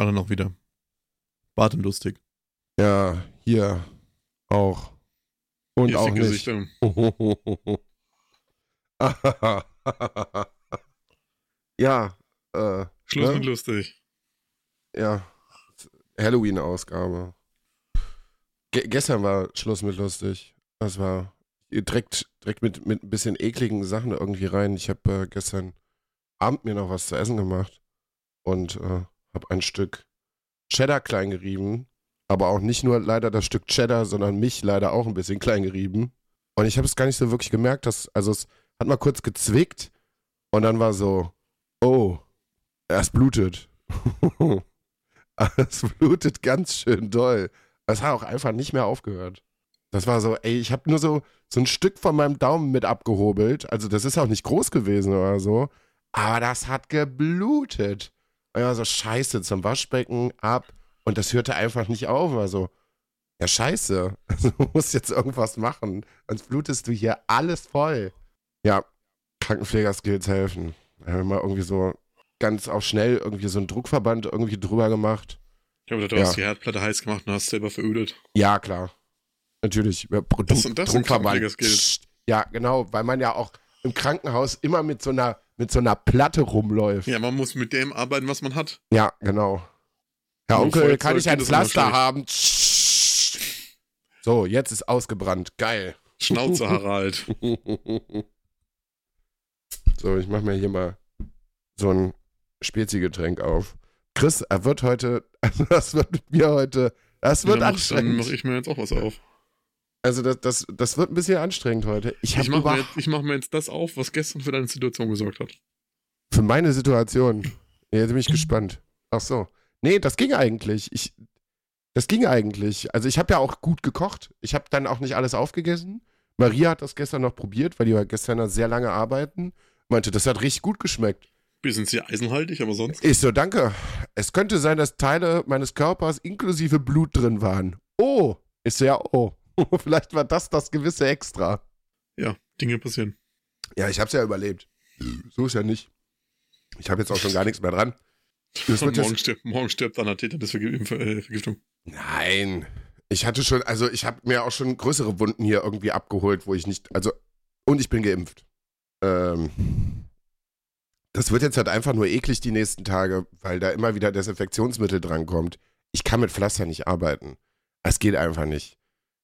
Alle noch wieder. Bart und lustig. Ja, hier auch. Und Hier auch nicht. Ja, äh, Schluss Ne? mit lustig. ja, Halloween-Ausgabe. Ge gestern war Schluss mit lustig. Das war direkt, direkt mit, mit ein bisschen ekligen Sachen irgendwie rein. Ich habe äh, gestern Abend mir noch was zu essen gemacht und äh, habe ein Stück Cheddar klein gerieben. Aber auch nicht nur leider das Stück Cheddar, sondern mich leider auch ein bisschen klein gerieben. Und ich habe es gar nicht so wirklich gemerkt, dass, also es hat mal kurz gezwickt und dann war so, oh, es blutet. es blutet ganz schön doll. Es hat auch einfach nicht mehr aufgehört. Das war so, ey, ich habe nur so, so ein Stück von meinem Daumen mit abgehobelt. Also das ist auch nicht groß gewesen oder so. Aber das hat geblutet. Und ja, so scheiße, zum Waschbecken ab. Und das hörte einfach nicht auf. Also, ja, scheiße. Also, du musst jetzt irgendwas machen. Sonst blutest du hier alles voll. Ja, Krankenpflegerskills helfen. Da haben wir mal irgendwie so ganz auch schnell irgendwie so einen Druckverband irgendwie drüber gemacht. Ich habe gedacht, du Ja. hast die Herdplatte heiß gemacht und hast selber verödet. Ja, klar. Natürlich. Ja, Pro- Das- Druck- das Druckverband. Ja, genau, weil man ja auch im Krankenhaus immer mit so einer, mit so einer Platte rumläuft. Ja, man muss mit dem arbeiten, was man hat. Ja, genau. Herr Nur Onkel, kann ich ein Pflaster haben? So, jetzt ist ausgebrannt. Geil. Schnauze, Harald. So, ich mach mir hier mal so ein Spezi-Getränk auf. Chris, er wird heute, also das wird mit mir heute, das wird dann mach, dann anstrengend. mache ich mir jetzt auch was auf. Also das, das, das wird ein bisschen anstrengend heute. Ich Ich mache mir, mach mir jetzt das auf, was gestern für deine Situation gesorgt hat. für meine Situation. Ja, Jetzt bin ich gespannt. Ach so. Nee, das ging eigentlich. Ich, das ging eigentlich. Also ich habe ja auch gut gekocht. Ich habe dann auch nicht alles aufgegessen. Maria hat das gestern noch probiert, weil die war gestern sehr lange arbeiten. Meinte, das hat richtig gut geschmeckt. Bisschen sehr eisenhaltig, aber sonst. Ich so, danke. Es könnte sein, dass Teile meines Körpers inklusive Blut drin waren. Oh, ist so, ja, oh. Vielleicht war das das gewisse Extra. Ja, Dinge passieren. Ja, ich hab's ja überlebt. So ist ja nicht. Ich habe jetzt auch schon gar nichts mehr dran. Morgen, stirbt, morgen stirbt an der Tetanus-Vergiftung. nein. Ich hatte schon, also ich habe mir auch schon größere Wunden hier irgendwie abgeholt, wo ich nicht, also, und ich bin geimpft. Ähm, das wird jetzt halt einfach nur eklig die nächsten Tage, weil da immer wieder Desinfektionsmittel drankommt. Ich kann mit Pflaster nicht arbeiten. Es geht einfach nicht.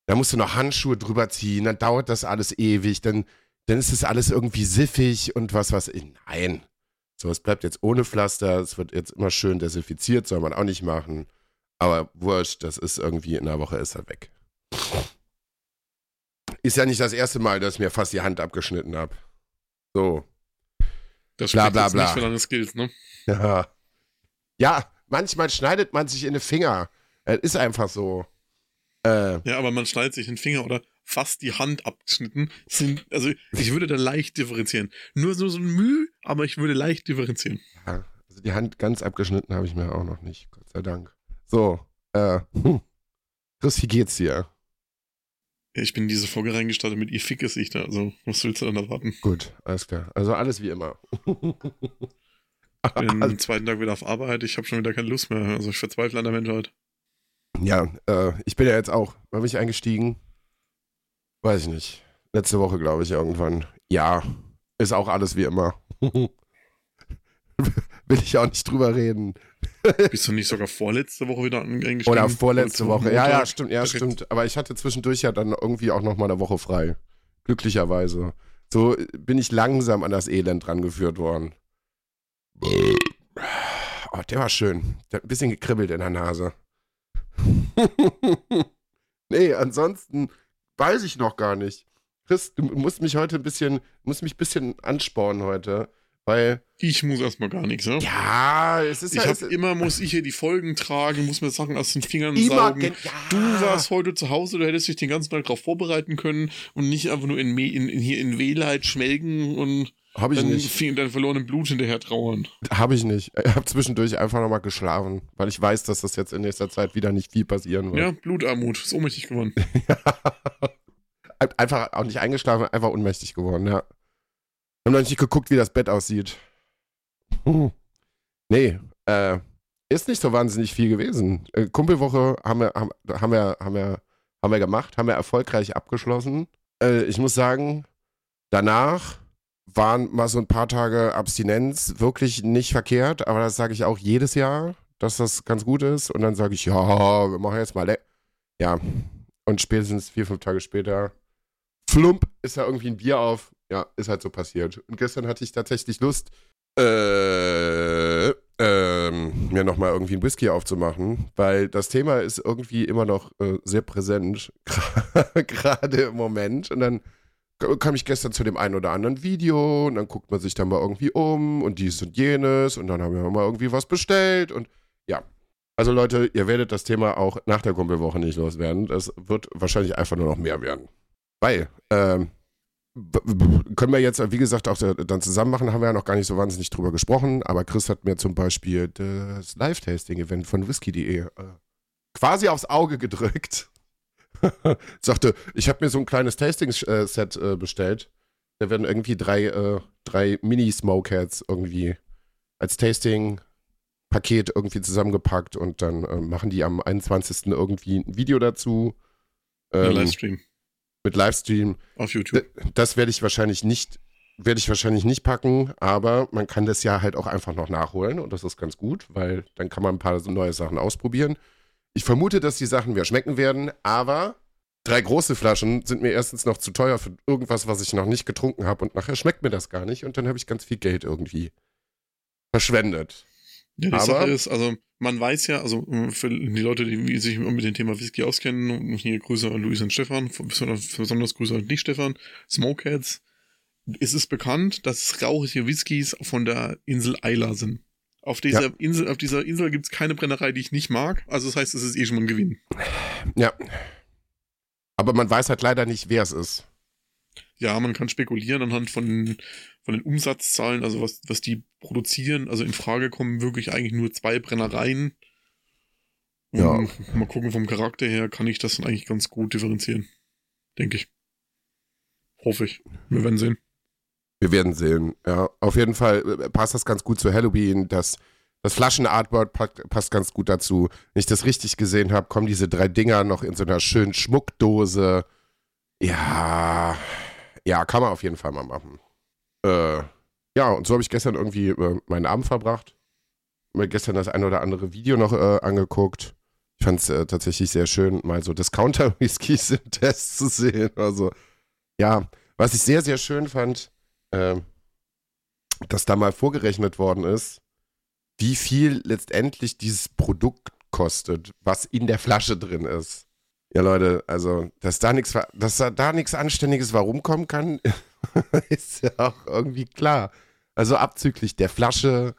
Da musst du noch Handschuhe drüber ziehen, dann dauert das alles ewig, dann, dann ist das alles irgendwie siffig und was, was. Nein. So, es bleibt jetzt ohne Pflaster, es wird jetzt immer schön desinfiziert, soll man auch nicht machen. Aber wurscht, das ist irgendwie in einer Woche ist er weg. Ist ja nicht das erste Mal, dass ich mir fast die Hand abgeschnitten habe. So. Das Bla, bla, bla. nicht für deine Skills, ne? Ja. Ja, manchmal schneidet man sich in den Finger. Es ist einfach so. Äh, Ja, aber man schneidet sich den Finger oder fast die Hand abgeschnitten. Sind, also ich würde da leicht differenzieren. Nur so, so ein Mühe, aber ich würde leicht differenzieren. ja, also die Hand ganz abgeschnitten habe ich mir auch noch nicht, Gott sei Dank. So, äh, hm. Chris, wie geht's dir? Ich bin in diese Folge reingestartet mit ihr fickes sich da. Also, was willst du dann erwarten? Gut, alles klar. Also alles wie immer. Ich bin am zweiten Tag wieder auf Arbeit. Ich habe schon wieder keine Lust mehr. Also, ich verzweifle an der Menschheit. Ja, äh, ich bin ja jetzt auch, wann bin ich eingestiegen? Weiß ich nicht. Letzte Woche, glaube ich, irgendwann. Ja, ist auch alles wie immer. Will ich auch nicht drüber reden. Bist du nicht sogar vorletzte Woche wieder eingestiegen? Oder vorletzte Woche. Ja, ja, stimmt, ja, Direkt. stimmt. Aber ich hatte zwischendurch ja dann irgendwie auch noch mal eine Woche frei. Glücklicherweise. So bin ich langsam an das Elend rangeführt worden. Oh, der war schön. Der hat ein bisschen gekribbelt in der Nase. nee, ansonsten weiß ich noch gar nicht. Chris, du musst mich heute ein bisschen, musst mich ein bisschen anspornen heute, weil Ich muss erstmal gar nichts, ja? ja, es ist Ich ja hab immer, muss ich hier die Folgen tragen, muss mir Sachen aus den Fingern immer saugen. gen- ja. Du warst heute zu Hause, du hättest dich den ganzen Tag darauf vorbereiten können und nicht einfach nur in, in, in hier in Wehleid schmelgen und Habe ich dann nicht. fing dein verlorenen Blut hinterher trauern. Habe ich nicht. Ich habe zwischendurch einfach nochmal geschlafen, weil ich weiß, dass das jetzt in nächster Zeit wieder nicht viel passieren Ja, wird. Blutarmut, ist ohnmächtig geworden. einfach auch nicht eingeschlafen, einfach ohnmächtig geworden, ja. Haben noch nicht geguckt, wie das Bett aussieht. Hm. Nee, äh, ist nicht so wahnsinnig viel gewesen. Äh, Kumpelwoche haben wir, haben, haben, wir, haben, wir, haben wir gemacht, haben wir erfolgreich abgeschlossen. Äh, ich muss sagen, danach waren mal so ein paar Tage Abstinenz wirklich nicht verkehrt, aber das sage ich auch jedes Jahr, dass das ganz gut ist. Und dann sage ich, ja, wir machen jetzt mal. Le ja, und spätestens vier, fünf Tage später, flump, ist da irgendwie ein Bier auf. Ja, ist halt so passiert. Und gestern hatte ich tatsächlich Lust, äh, ähm, mir nochmal irgendwie ein Whisky aufzumachen, weil das Thema ist irgendwie immer noch äh, sehr präsent, gerade im Moment. Und dann kam ich gestern zu dem einen oder anderen Video und dann guckt man sich da mal irgendwie um und dies und jenes und dann haben wir mal irgendwie was bestellt und ja. Also Leute, ihr werdet das Thema auch nach der Kumpelwoche nicht loswerden. Das wird wahrscheinlich einfach nur noch mehr werden. Weil, ähm, können wir jetzt, wie gesagt, auch dann zusammen machen, haben wir ja noch gar nicht so wahnsinnig drüber gesprochen, aber Chris hat mir zum Beispiel das Live-Tasting-Event von whisky.de äh, quasi aufs Auge gedrückt. Sagte, ich habe mir so ein kleines Tasting-Set äh, bestellt. Da werden irgendwie drei, äh, drei Mini-Smokeheads irgendwie als Tasting-Paket irgendwie zusammengepackt und dann äh, machen die am 21. irgendwie ein Video dazu. Ähm, Livestream mit Livestream. Auf YouTube. Das werde ich wahrscheinlich nicht, werde ich wahrscheinlich nicht packen, aber man kann das ja halt auch einfach noch nachholen und das ist ganz gut, weil dann kann man ein paar neue Sachen ausprobieren. Ich vermute, dass die Sachen mir schmecken werden, aber drei große Flaschen sind mir erstens noch zu teuer für irgendwas, was ich noch nicht getrunken habe und nachher schmeckt mir das gar nicht und dann habe ich ganz viel Geld irgendwie verschwendet. Ja, die aber, Sache ist, also man weiß ja, also äh, für die Leute, die sich mit dem Thema Whisky auskennen, hier Grüße an Luis und Stefan, besonders Grüße an dich, Stefan, Smokeheads, ist es bekannt, dass rauchige Whiskys von der Insel Isla sind. Auf dieser ja. Insel, auf dieser Insel gibt es keine Brennerei, die ich nicht mag. Also das heißt, es ist eh schon mal ein Gewinn. Ja. Aber man weiß halt leider nicht, wer es ist. Ja, man kann spekulieren anhand von, von den Umsatzzahlen, also was, was die produzieren. Also in Frage kommen wirklich eigentlich nur zwei Brennereien. Ja. Mal gucken, vom Charakter her kann ich das dann eigentlich ganz gut differenzieren. Denke ich. Hoffe ich. Wir werden sehen. Wir werden sehen, ja. Auf jeden Fall äh, passt das ganz gut zu Halloween. Das, das Flaschenartboard passt ganz gut dazu. Wenn ich das richtig gesehen habe, kommen diese drei Dinger noch in so einer schönen Schmuckdose. Ja, ja, kann man auf jeden Fall mal machen. Äh, ja, und so habe ich gestern irgendwie äh, meinen Abend verbracht. Mir gestern das ein oder andere Video noch äh, angeguckt. Ich fand es äh, tatsächlich sehr schön, mal so Discounter-Whiskys im Test zu sehen. Also, ja, was ich sehr, sehr schön fand, ähm, dass da mal vorgerechnet worden ist, wie viel letztendlich dieses Produkt kostet, was in der Flasche drin ist. Ja, Leute, also, dass da nichts, dass da, nichts Anständiges warum kommen kann, ist ja auch irgendwie klar. Also abzüglich der Flasche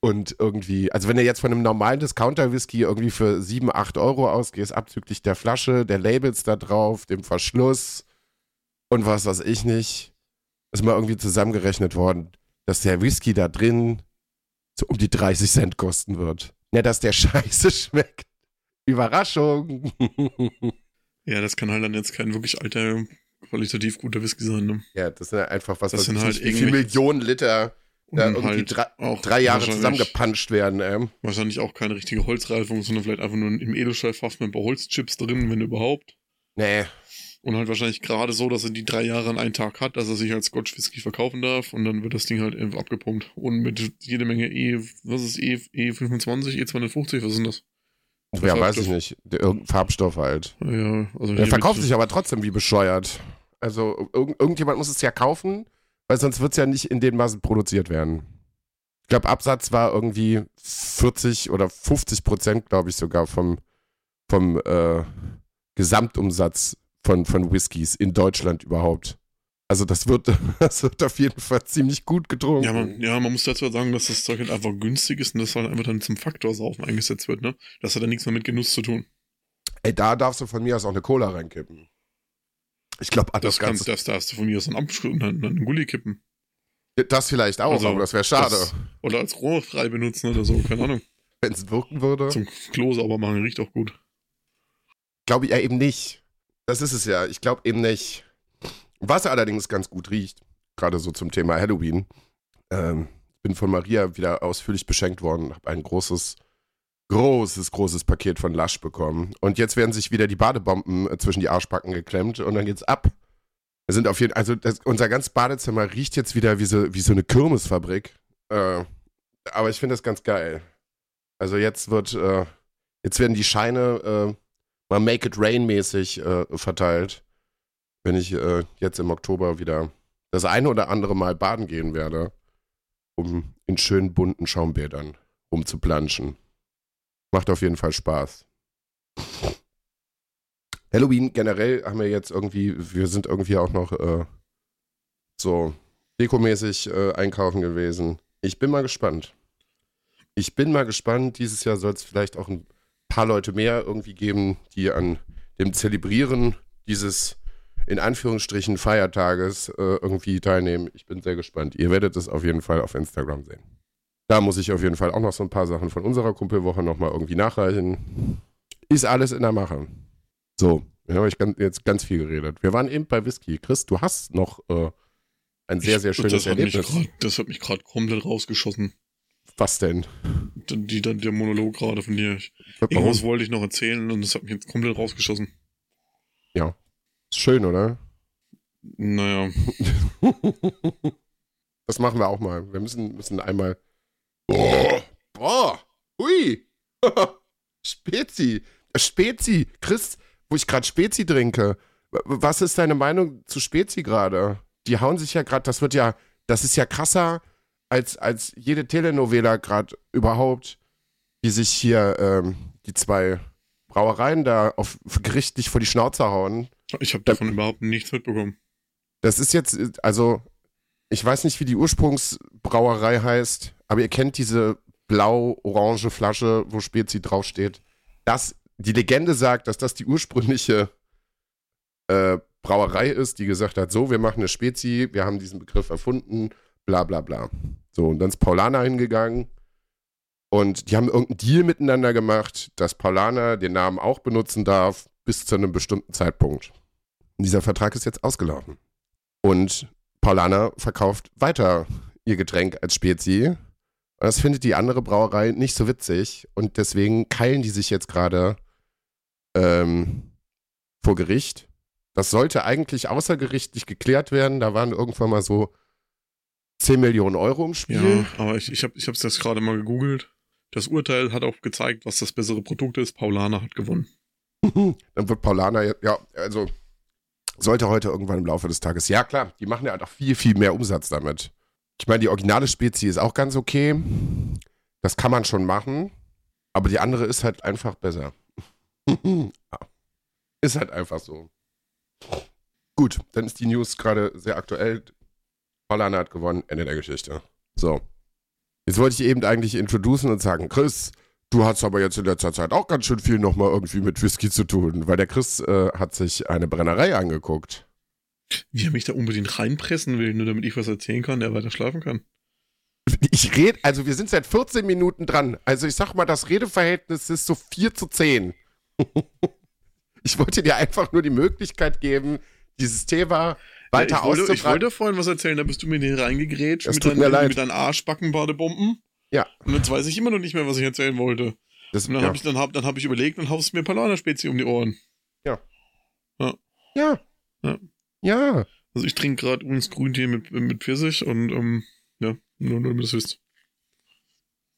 und irgendwie, also wenn du jetzt von einem normalen Discounter-Whisky irgendwie für 7, 8 Euro ausgehst, abzüglich der Flasche, der Labels da drauf, dem Verschluss und was weiß ich nicht, ist mal irgendwie zusammengerechnet worden, dass der Whisky da drin so um die 30 Cent kosten wird. Ja, dass der scheiße schmeckt. Überraschung. ja, das kann halt dann jetzt kein wirklich alter, qualitativ guter Whisky sein. Ne? Ja, das sind ja einfach was, das was sind halt wie viele Millionen Liter da irgendwie halt drei, drei Jahre zusammengepanscht werden. Ey. Wahrscheinlich auch keine richtige Holzreifung, sondern vielleicht einfach nur im Edelstahlfass mit ein paar Holzchips drin, wenn überhaupt. Nee. Und halt wahrscheinlich gerade so, dass er die drei Jahre an einen Tag hat, dass er sich als Scotch Whisky verkaufen darf und dann wird das Ding halt einfach abgepumpt. Und mit jede Menge E, was ist E, E25, E250, was sind das? Ja, weiß ich nicht. Irgendein Farbstoff halt. Ja, also Der verkauft sich aber trotzdem wie bescheuert. Also irg irgendjemand muss es ja kaufen, weil sonst wird es ja nicht in den Massen produziert werden. Ich glaube, Absatz war irgendwie 40 oder 50 Prozent, glaube ich, sogar vom, vom äh, Gesamtumsatz von, von Whiskys in Deutschland überhaupt. Also das wird, das wird auf jeden Fall ziemlich gut getrunken. Ja man, ja, man muss dazu sagen, dass das Zeug halt einfach günstig ist und das halt einfach dann zum Faktor Saufen eingesetzt wird, ne? Das hat dann nichts mehr mit Genuss zu tun. Ey, da darfst du von mir aus auch eine Cola reinkippen. Ich glaube, das, das, kannst, das darfst du von mir aus einen, einen, einen, einen Gulli kippen. Das vielleicht auch, also, aber das wäre schade. Das, oder als Rohrfrei benutzen oder so, keine Ahnung. Wenn es wirken würde. Zum Klo sauber machen, riecht auch gut. Glaube ich ja eben nicht. Das ist es ja. Ich glaube eben nicht. Was allerdings ganz gut riecht, gerade so zum Thema Halloween. Ähm, bin von Maria wieder ausführlich beschenkt worden, habe ein großes großes, großes Paket von Lush bekommen. Und jetzt werden sich wieder die Badebomben äh, zwischen die Arschbacken geklemmt und dann geht's ab. Wir sind auf jeden also das, unser ganzes Badezimmer riecht jetzt wieder wie so, wie so eine Kirmesfabrik. Äh, aber ich finde das ganz geil. Also jetzt wird, äh, jetzt werden die Scheine äh, mal Make It Rain mäßig äh, verteilt, wenn ich äh, jetzt im Oktober wieder das eine oder andere Mal baden gehen werde, um in schönen bunten Schaumbädern rumzuplanschen. Macht auf jeden Fall Spaß. Halloween generell haben wir jetzt irgendwie, wir sind irgendwie auch noch äh, so dekomäßig äh, einkaufen gewesen. Ich bin mal gespannt. Ich bin mal gespannt. Dieses Jahr soll es vielleicht auch ein paar Leute mehr irgendwie geben, die an dem Zelebrieren dieses in Anführungsstrichen Feiertages äh, irgendwie teilnehmen. Ich bin sehr gespannt. Ihr werdet es auf jeden Fall auf Instagram sehen. Da muss ich auf jeden Fall auch noch so ein paar Sachen von unserer Kumpelwoche nochmal irgendwie nachreichen. Ist alles in der Mache. So, jetzt habe ich ganz, jetzt ganz viel geredet. Wir waren eben bei Whisky. Chris, du hast noch äh, ein sehr, sehr schönes das Erlebnis. Grad, das hat mich gerade komplett rausgeschossen. Was denn? Die, die, der Monolog gerade von dir. Warum? irgendwas wollte ich noch erzählen und das hat mich jetzt komplett rausgeschossen. Ja. Ist schön, oder? Naja, Das machen wir auch mal. Wir müssen, müssen einmal. Boah! Boah! Hui! Spezi! Spezi! Chris, wo ich gerade Spezi trinke. Was ist deine Meinung zu Spezi gerade? Die hauen sich ja gerade, das wird ja, das ist ja krasser als, als jede Telenovela gerade überhaupt, die sich hier ähm, die zwei Brauereien da auf gerichtlich vor die Schnauze hauen. ich habe davon überhaupt nichts mitbekommen. Das ist jetzt, also, ich weiß nicht, wie die Ursprungsbrauerei heißt, aber ihr kennt diese blau-orange Flasche, wo Spezi draufsteht. Das, die Legende sagt, dass das die ursprüngliche äh, Brauerei ist, die gesagt hat, so, wir machen eine Spezi, wir haben diesen Begriff erfunden, bla bla bla. So, und dann ist Paulaner hingegangen und die haben irgendeinen Deal miteinander gemacht, dass Paulaner den Namen auch benutzen darf, bis zu einem bestimmten Zeitpunkt. Und dieser Vertrag ist jetzt ausgelaufen. Und Paulaner verkauft weiter ihr Getränk als Spezi. Und das findet die andere Brauerei nicht so witzig. Und deswegen keilen die sich jetzt gerade ähm, vor Gericht. Das sollte eigentlich außergerichtlich geklärt werden. Da waren irgendwann mal so 10 Millionen Euro im Spiel. Ja, aber ich, ich habe ich hab's das gerade mal gegoogelt. Das Urteil hat auch gezeigt, was das bessere Produkt ist. Paulaner hat gewonnen. Dann wird jetzt- ja, also sollte heute irgendwann im Laufe des Tages. Ja, klar, die machen ja halt auch viel, viel mehr Umsatz damit. Ich meine, die originale Spezie ist auch ganz okay. Das kann man schon machen. Aber die andere ist halt einfach besser. Ist halt einfach so. Gut, dann ist die News gerade sehr aktuell. Paulaner hat gewonnen, Ende der Geschichte. So. Jetzt wollte ich eben eigentlich introducen und sagen, Chris, Du hast aber jetzt in letzter Zeit auch ganz schön viel nochmal irgendwie mit Whisky zu tun, weil der Chris äh, hat sich eine Brennerei angeguckt. Wie er mich da unbedingt reinpressen will, nur damit ich was erzählen kann, der weiter schlafen kann. Ich rede, also wir sind seit 14 Minuten dran. Also ich sag mal, das Redeverhältnis ist so 4 zu 10. ich wollte dir einfach nur die Möglichkeit geben, dieses Thema weiter ja, ich, wollte, ich wollte vorhin was erzählen, da bist du mir den reingegrätscht Das mit, tut deinen, mir leid. mit deinen Arschbackenbadebomben. Ja. Und jetzt weiß ich immer noch nicht mehr, was ich erzählen wollte. Das, Und dann ja. habe ich, dann hab, dann hab ich überlegt und haust mir Paulaner-Spezi um die Ohren. ja. Ja. Ja. Also ich trinke gerade übrigens Grüntee mit, mit Pfirsich und ähm, ja, nur, nur damit das wisst.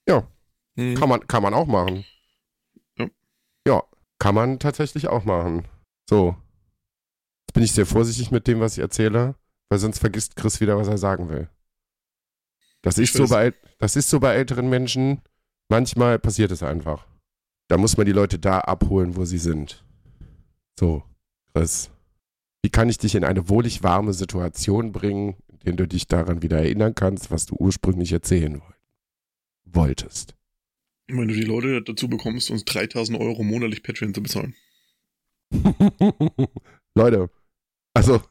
Ja. Mhm. Kann man, kann man auch machen. Ja. Ja, kann man tatsächlich auch machen. So. Jetzt bin ich sehr vorsichtig mit dem, was ich erzähle, weil sonst vergisst Chris wieder, was er sagen will. Das ist, so bei, das ist so bei älteren Menschen. Manchmal passiert es einfach. Da muss man die Leute da abholen, wo sie sind. So, Chris. Wie kann ich dich in eine wohlig warme Situation bringen, in der du dich daran wieder erinnern kannst, was du ursprünglich erzählen woll- wolltest? Wenn du die Leute dazu bekommst, uns 3000 Euro monatlich Patreon zu bezahlen. Leute, also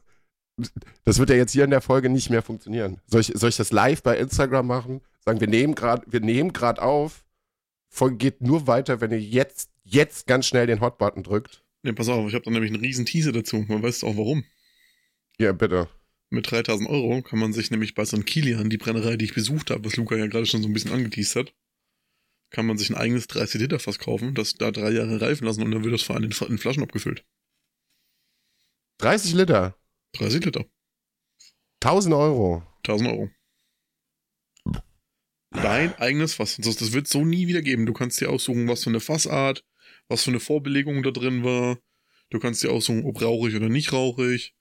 das wird ja jetzt hier in der Folge nicht mehr funktionieren. Soll ich, soll ich das live bei Instagram machen? Sagen, wir nehmen gerade, wir nehmen gerade auf. Folge geht nur weiter, wenn ihr jetzt, jetzt ganz schnell den Hot-Button drückt. Ne, pass auf, ich habe da nämlich einen riesen Teaser dazu. Man weiß auch warum. Ja, bitte. Mit 3000 Euro kann man sich nämlich bei St. Kilian, die Brennerei, die ich besucht habe, was Luca ja gerade schon so ein bisschen angeteased hat, kann man sich ein eigenes 30 Liter Fass kaufen, das da drei Jahre reifen lassen und dann wird das Verein in, in Flaschen abgefüllt. 30 Liter. 30 Liter. 1000 Euro. 1000 Euro. Dein eigenes Fass. Das, das wird so nie wieder geben. Du kannst dir aussuchen, was für eine Fassart, was für eine Vorbelegung da drin war. Du kannst dir aussuchen, ob rauchig oder nicht rauchig.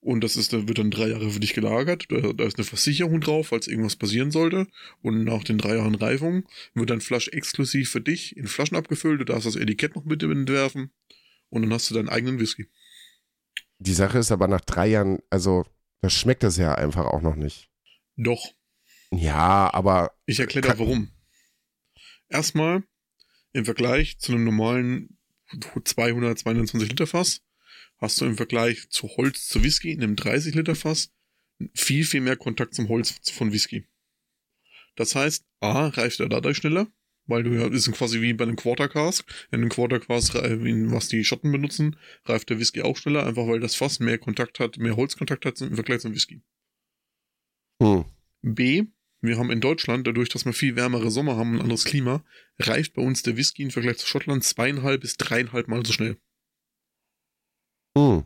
Und das ist, da wird dann drei Jahre für dich gelagert. Da, da ist eine Versicherung drauf, falls irgendwas passieren sollte. Und nach den drei Jahren Reifung wird dann Flasch exklusiv für dich in Flaschen abgefüllt. Du darfst das Etikett noch mit entwerfen. Und dann hast du deinen eigenen Whisky. Die Sache ist aber nach drei Jahren, also da schmeckt das ja einfach auch noch nicht. Doch. Ja, aber. Ich erkläre dir warum. Erstmal im Vergleich zu einem normalen 200, 220 Liter Fass hast du im Vergleich zu Holz zu Whisky in einem 30 Liter Fass viel, viel mehr Kontakt zum Holz von Whisky. Das heißt, A, reift er dadurch schneller, weil du ja, ist quasi wie bei einem Quarter Cask. In einem Quarter Cask, was die Schotten benutzen, reift der Whisky auch schneller, einfach weil das Fass mehr Kontakt hat, mehr Holzkontakt hat im Vergleich zum Whisky. Hm. B, wir haben in Deutschland, dadurch, dass wir viel wärmere Sommer haben und ein anderes Klima, reift bei uns der Whisky im Vergleich zu Schottland zweieinhalb bis dreieinhalb Mal so schnell. Hm.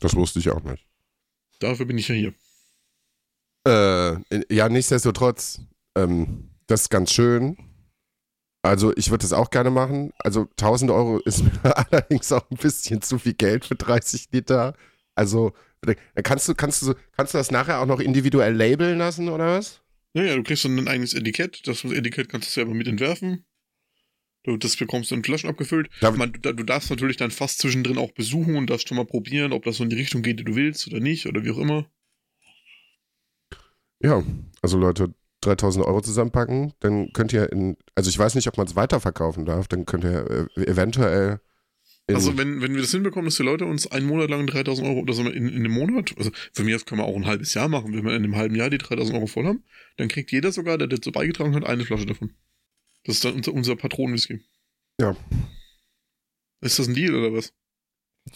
Das wusste ich auch nicht. Dafür bin ich ja hier. Äh, ja, nichtsdestotrotz, ähm, das ist ganz schön. Also ich würde das auch gerne machen. Also 1000 Euro ist mir allerdings auch ein bisschen zu viel Geld für 30 Liter. Also kannst du, kannst du, kannst du das nachher auch noch individuell labeln lassen oder was? Naja, du kriegst dann ein eigenes Etikett. Das Etikett kannst du selber mit entwerfen. Du, das bekommst du in Flaschen abgefüllt. Man, du, du, darfst natürlich dann fast zwischendrin auch besuchen und darfst schon mal probieren, ob das so in die Richtung geht, die du willst oder nicht oder wie auch immer. Ja, also Leute, 3000 Euro zusammenpacken, dann könnt ihr in, also ich weiß nicht, ob man es weiterverkaufen darf, dann könnt ihr äh, eventuell. also wenn, wenn wir das hinbekommen, dass die Leute uns einen Monat lang 3000 Euro, oder so in, in einem Monat, also für mich können wir auch ein halbes Jahr machen, wenn wir in einem halben Jahr die 3000 Euro voll haben, dann kriegt jeder sogar, der dazu beigetragen hat, eine Flasche davon. Das ist dann unser, unser Patronenwhisky. Ja. Ist das ein Deal oder was?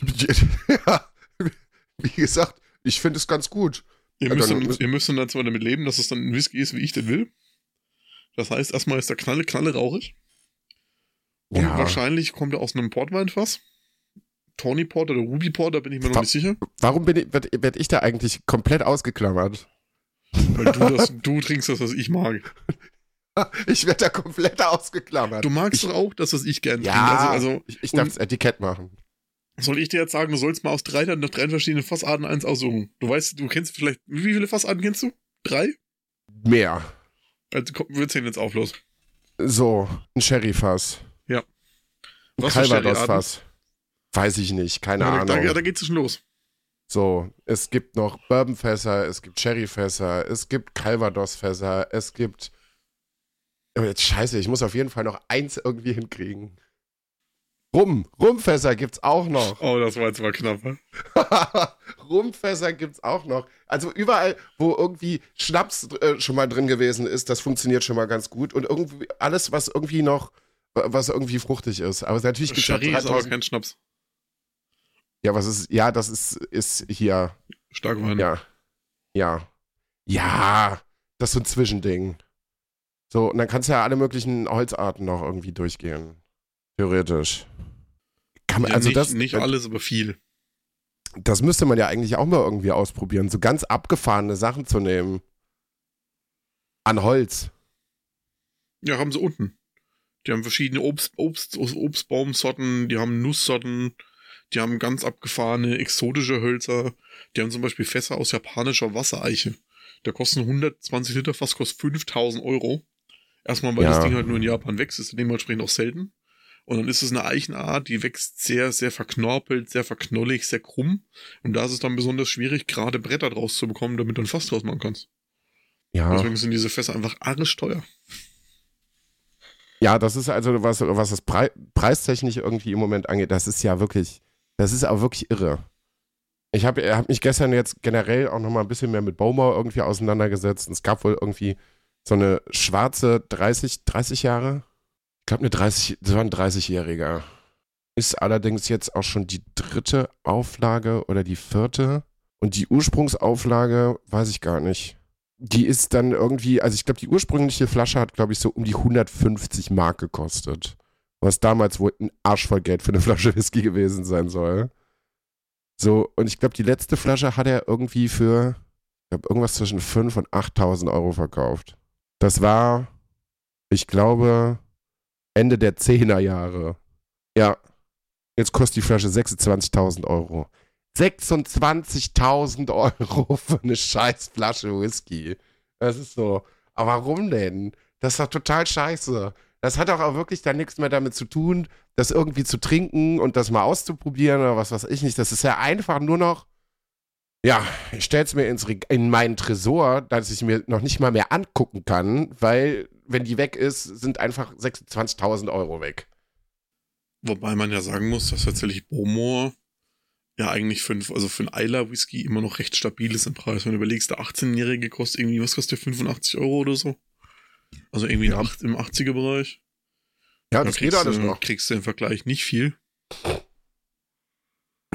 ja, wie gesagt, ich finde es ganz gut. Ihr müsst, dann, ihr müsst dann zwar damit leben, dass es dann ein Whisky ist, wie ich den will. Das heißt, erstmal ist der Knalle, Knalle rauchig. Und ja. wahrscheinlich kommt er aus einem Portweinfass. Tawny Port oder Ruby Port, da bin ich mir noch Wa nicht sicher. Warum bin ich, werd, werd ich da eigentlich komplett ausgeklammert? Weil du, das, du trinkst das, was ich mag. Ich werde da komplett ausgeklammert. Du magst ich, doch auch das, was ich gerne ja, trinke. Also, also, ich, ich darf das Etikett machen. Soll ich dir jetzt sagen, du sollst mal aus drei, nach drei verschiedenen Fassarten eins aussuchen? Du weißt, du kennst vielleicht, wie viele Fassarten kennst du? Drei? Mehr. Also komm, wir zählen jetzt auf, los. So, ein Sherry-Fass. Ja. Was ein Calvados-Fass. Weiß ich nicht, keine ja, Ahnung. Da, da, geht's schon los. So, es gibt noch Bourbonfässer, es gibt Sherryfässer, es gibt Calvados-Fässer, es gibt. Jetzt scheiße, ich muss auf jeden Fall noch eins irgendwie hinkriegen. Rum, Rumfässer gibt's auch noch. Oh, das war jetzt mal knapp. Rumfässer gibt's auch noch. Also überall, wo irgendwie Schnaps äh, schon mal drin gewesen ist, das funktioniert schon mal ganz gut. Und irgendwie alles, was irgendwie noch, was irgendwie fruchtig ist. Aber natürlich gibt's Sherry ist aber kein Schnaps. Ja, was ist, ja, das ist, ist hier. Starkwein. Ja. Ja. Ja, das ist so ein Zwischending. So, und dann kannst du ja alle möglichen Holzarten noch irgendwie durchgehen. Theoretisch. Kann man, ja, also nicht, das, nicht alles, aber viel. Das müsste man ja eigentlich auch mal irgendwie ausprobieren, so ganz abgefahrene Sachen zu nehmen. An Holz. Ja, haben sie unten. Die haben verschiedene Obst, Obst, Obstbaumsorten, die haben Nusssorten, die haben ganz abgefahrene, exotische Hölzer. Die haben zum Beispiel Fässer aus japanischer Wassereiche. Der kosten 120 Liter, fast kostet 5000 Euro. Erstmal, weil ja. das Ding halt nur in Japan wächst, ist dementsprechend auch selten. Und dann ist es eine Eichenart, die wächst sehr, sehr verknorpelt, sehr verknollig, sehr krumm. Und da ist es dann besonders schwierig, gerade Bretter draus zu bekommen, damit du ein Fass draus machen kannst. Ja. Deswegen sind diese Fässer einfach arisch teuer. Ja, das ist also, was, was das Pre preistechnisch irgendwie im Moment angeht, das ist ja wirklich, das ist aber wirklich irre. Ich habe hab mich gestern jetzt generell auch nochmal ein bisschen mehr mit Baumau irgendwie auseinandergesetzt. Und es gab wohl irgendwie so eine schwarze 30, 30 Jahre, ich glaube, eine 30, das war ein 30-Jähriger. Ist allerdings jetzt auch schon die dritte Auflage oder die vierte. Und die Ursprungsauflage weiß ich gar nicht. die ist dann irgendwie, also ich glaube, die ursprüngliche Flasche hat, glaube ich, so um die 150 Mark gekostet. Was damals wohl ein Arsch voll Geld für eine Flasche Whisky gewesen sein soll. So, und ich glaube, die letzte Flasche hat er irgendwie für, ich glaube, irgendwas zwischen 5.000 und 8.000 Euro verkauft. Das war, ich glaube, Ende der 10er Jahre. Ja, jetzt kostet die Flasche 26.000 Euro. 26.000 Euro für eine scheiß Flasche Whisky. Das ist so. Aber warum denn? Das ist doch total scheiße. Das hat auch wirklich dann nichts mehr damit zu tun, das irgendwie zu trinken und das mal auszuprobieren oder was weiß ich nicht. Das ist ja einfach nur noch, ja, ich stelle es mir ins, in meinen Tresor, dass ich mir noch nicht mal mehr angucken kann, weil, wenn die weg ist, sind einfach 26.000 Euro weg. Wobei man ja sagen muss, dass tatsächlich Bomor ja eigentlich für, also für einen Eiler Whisky immer noch recht stabil ist im Preis. Wenn du überlegst, der 18-Jährige kostet irgendwie, was kostet der, 85 Euro oder so? Also irgendwie ja. im 80er-Bereich. Ja, das geht alles noch. Kriegst du im Vergleich nicht viel.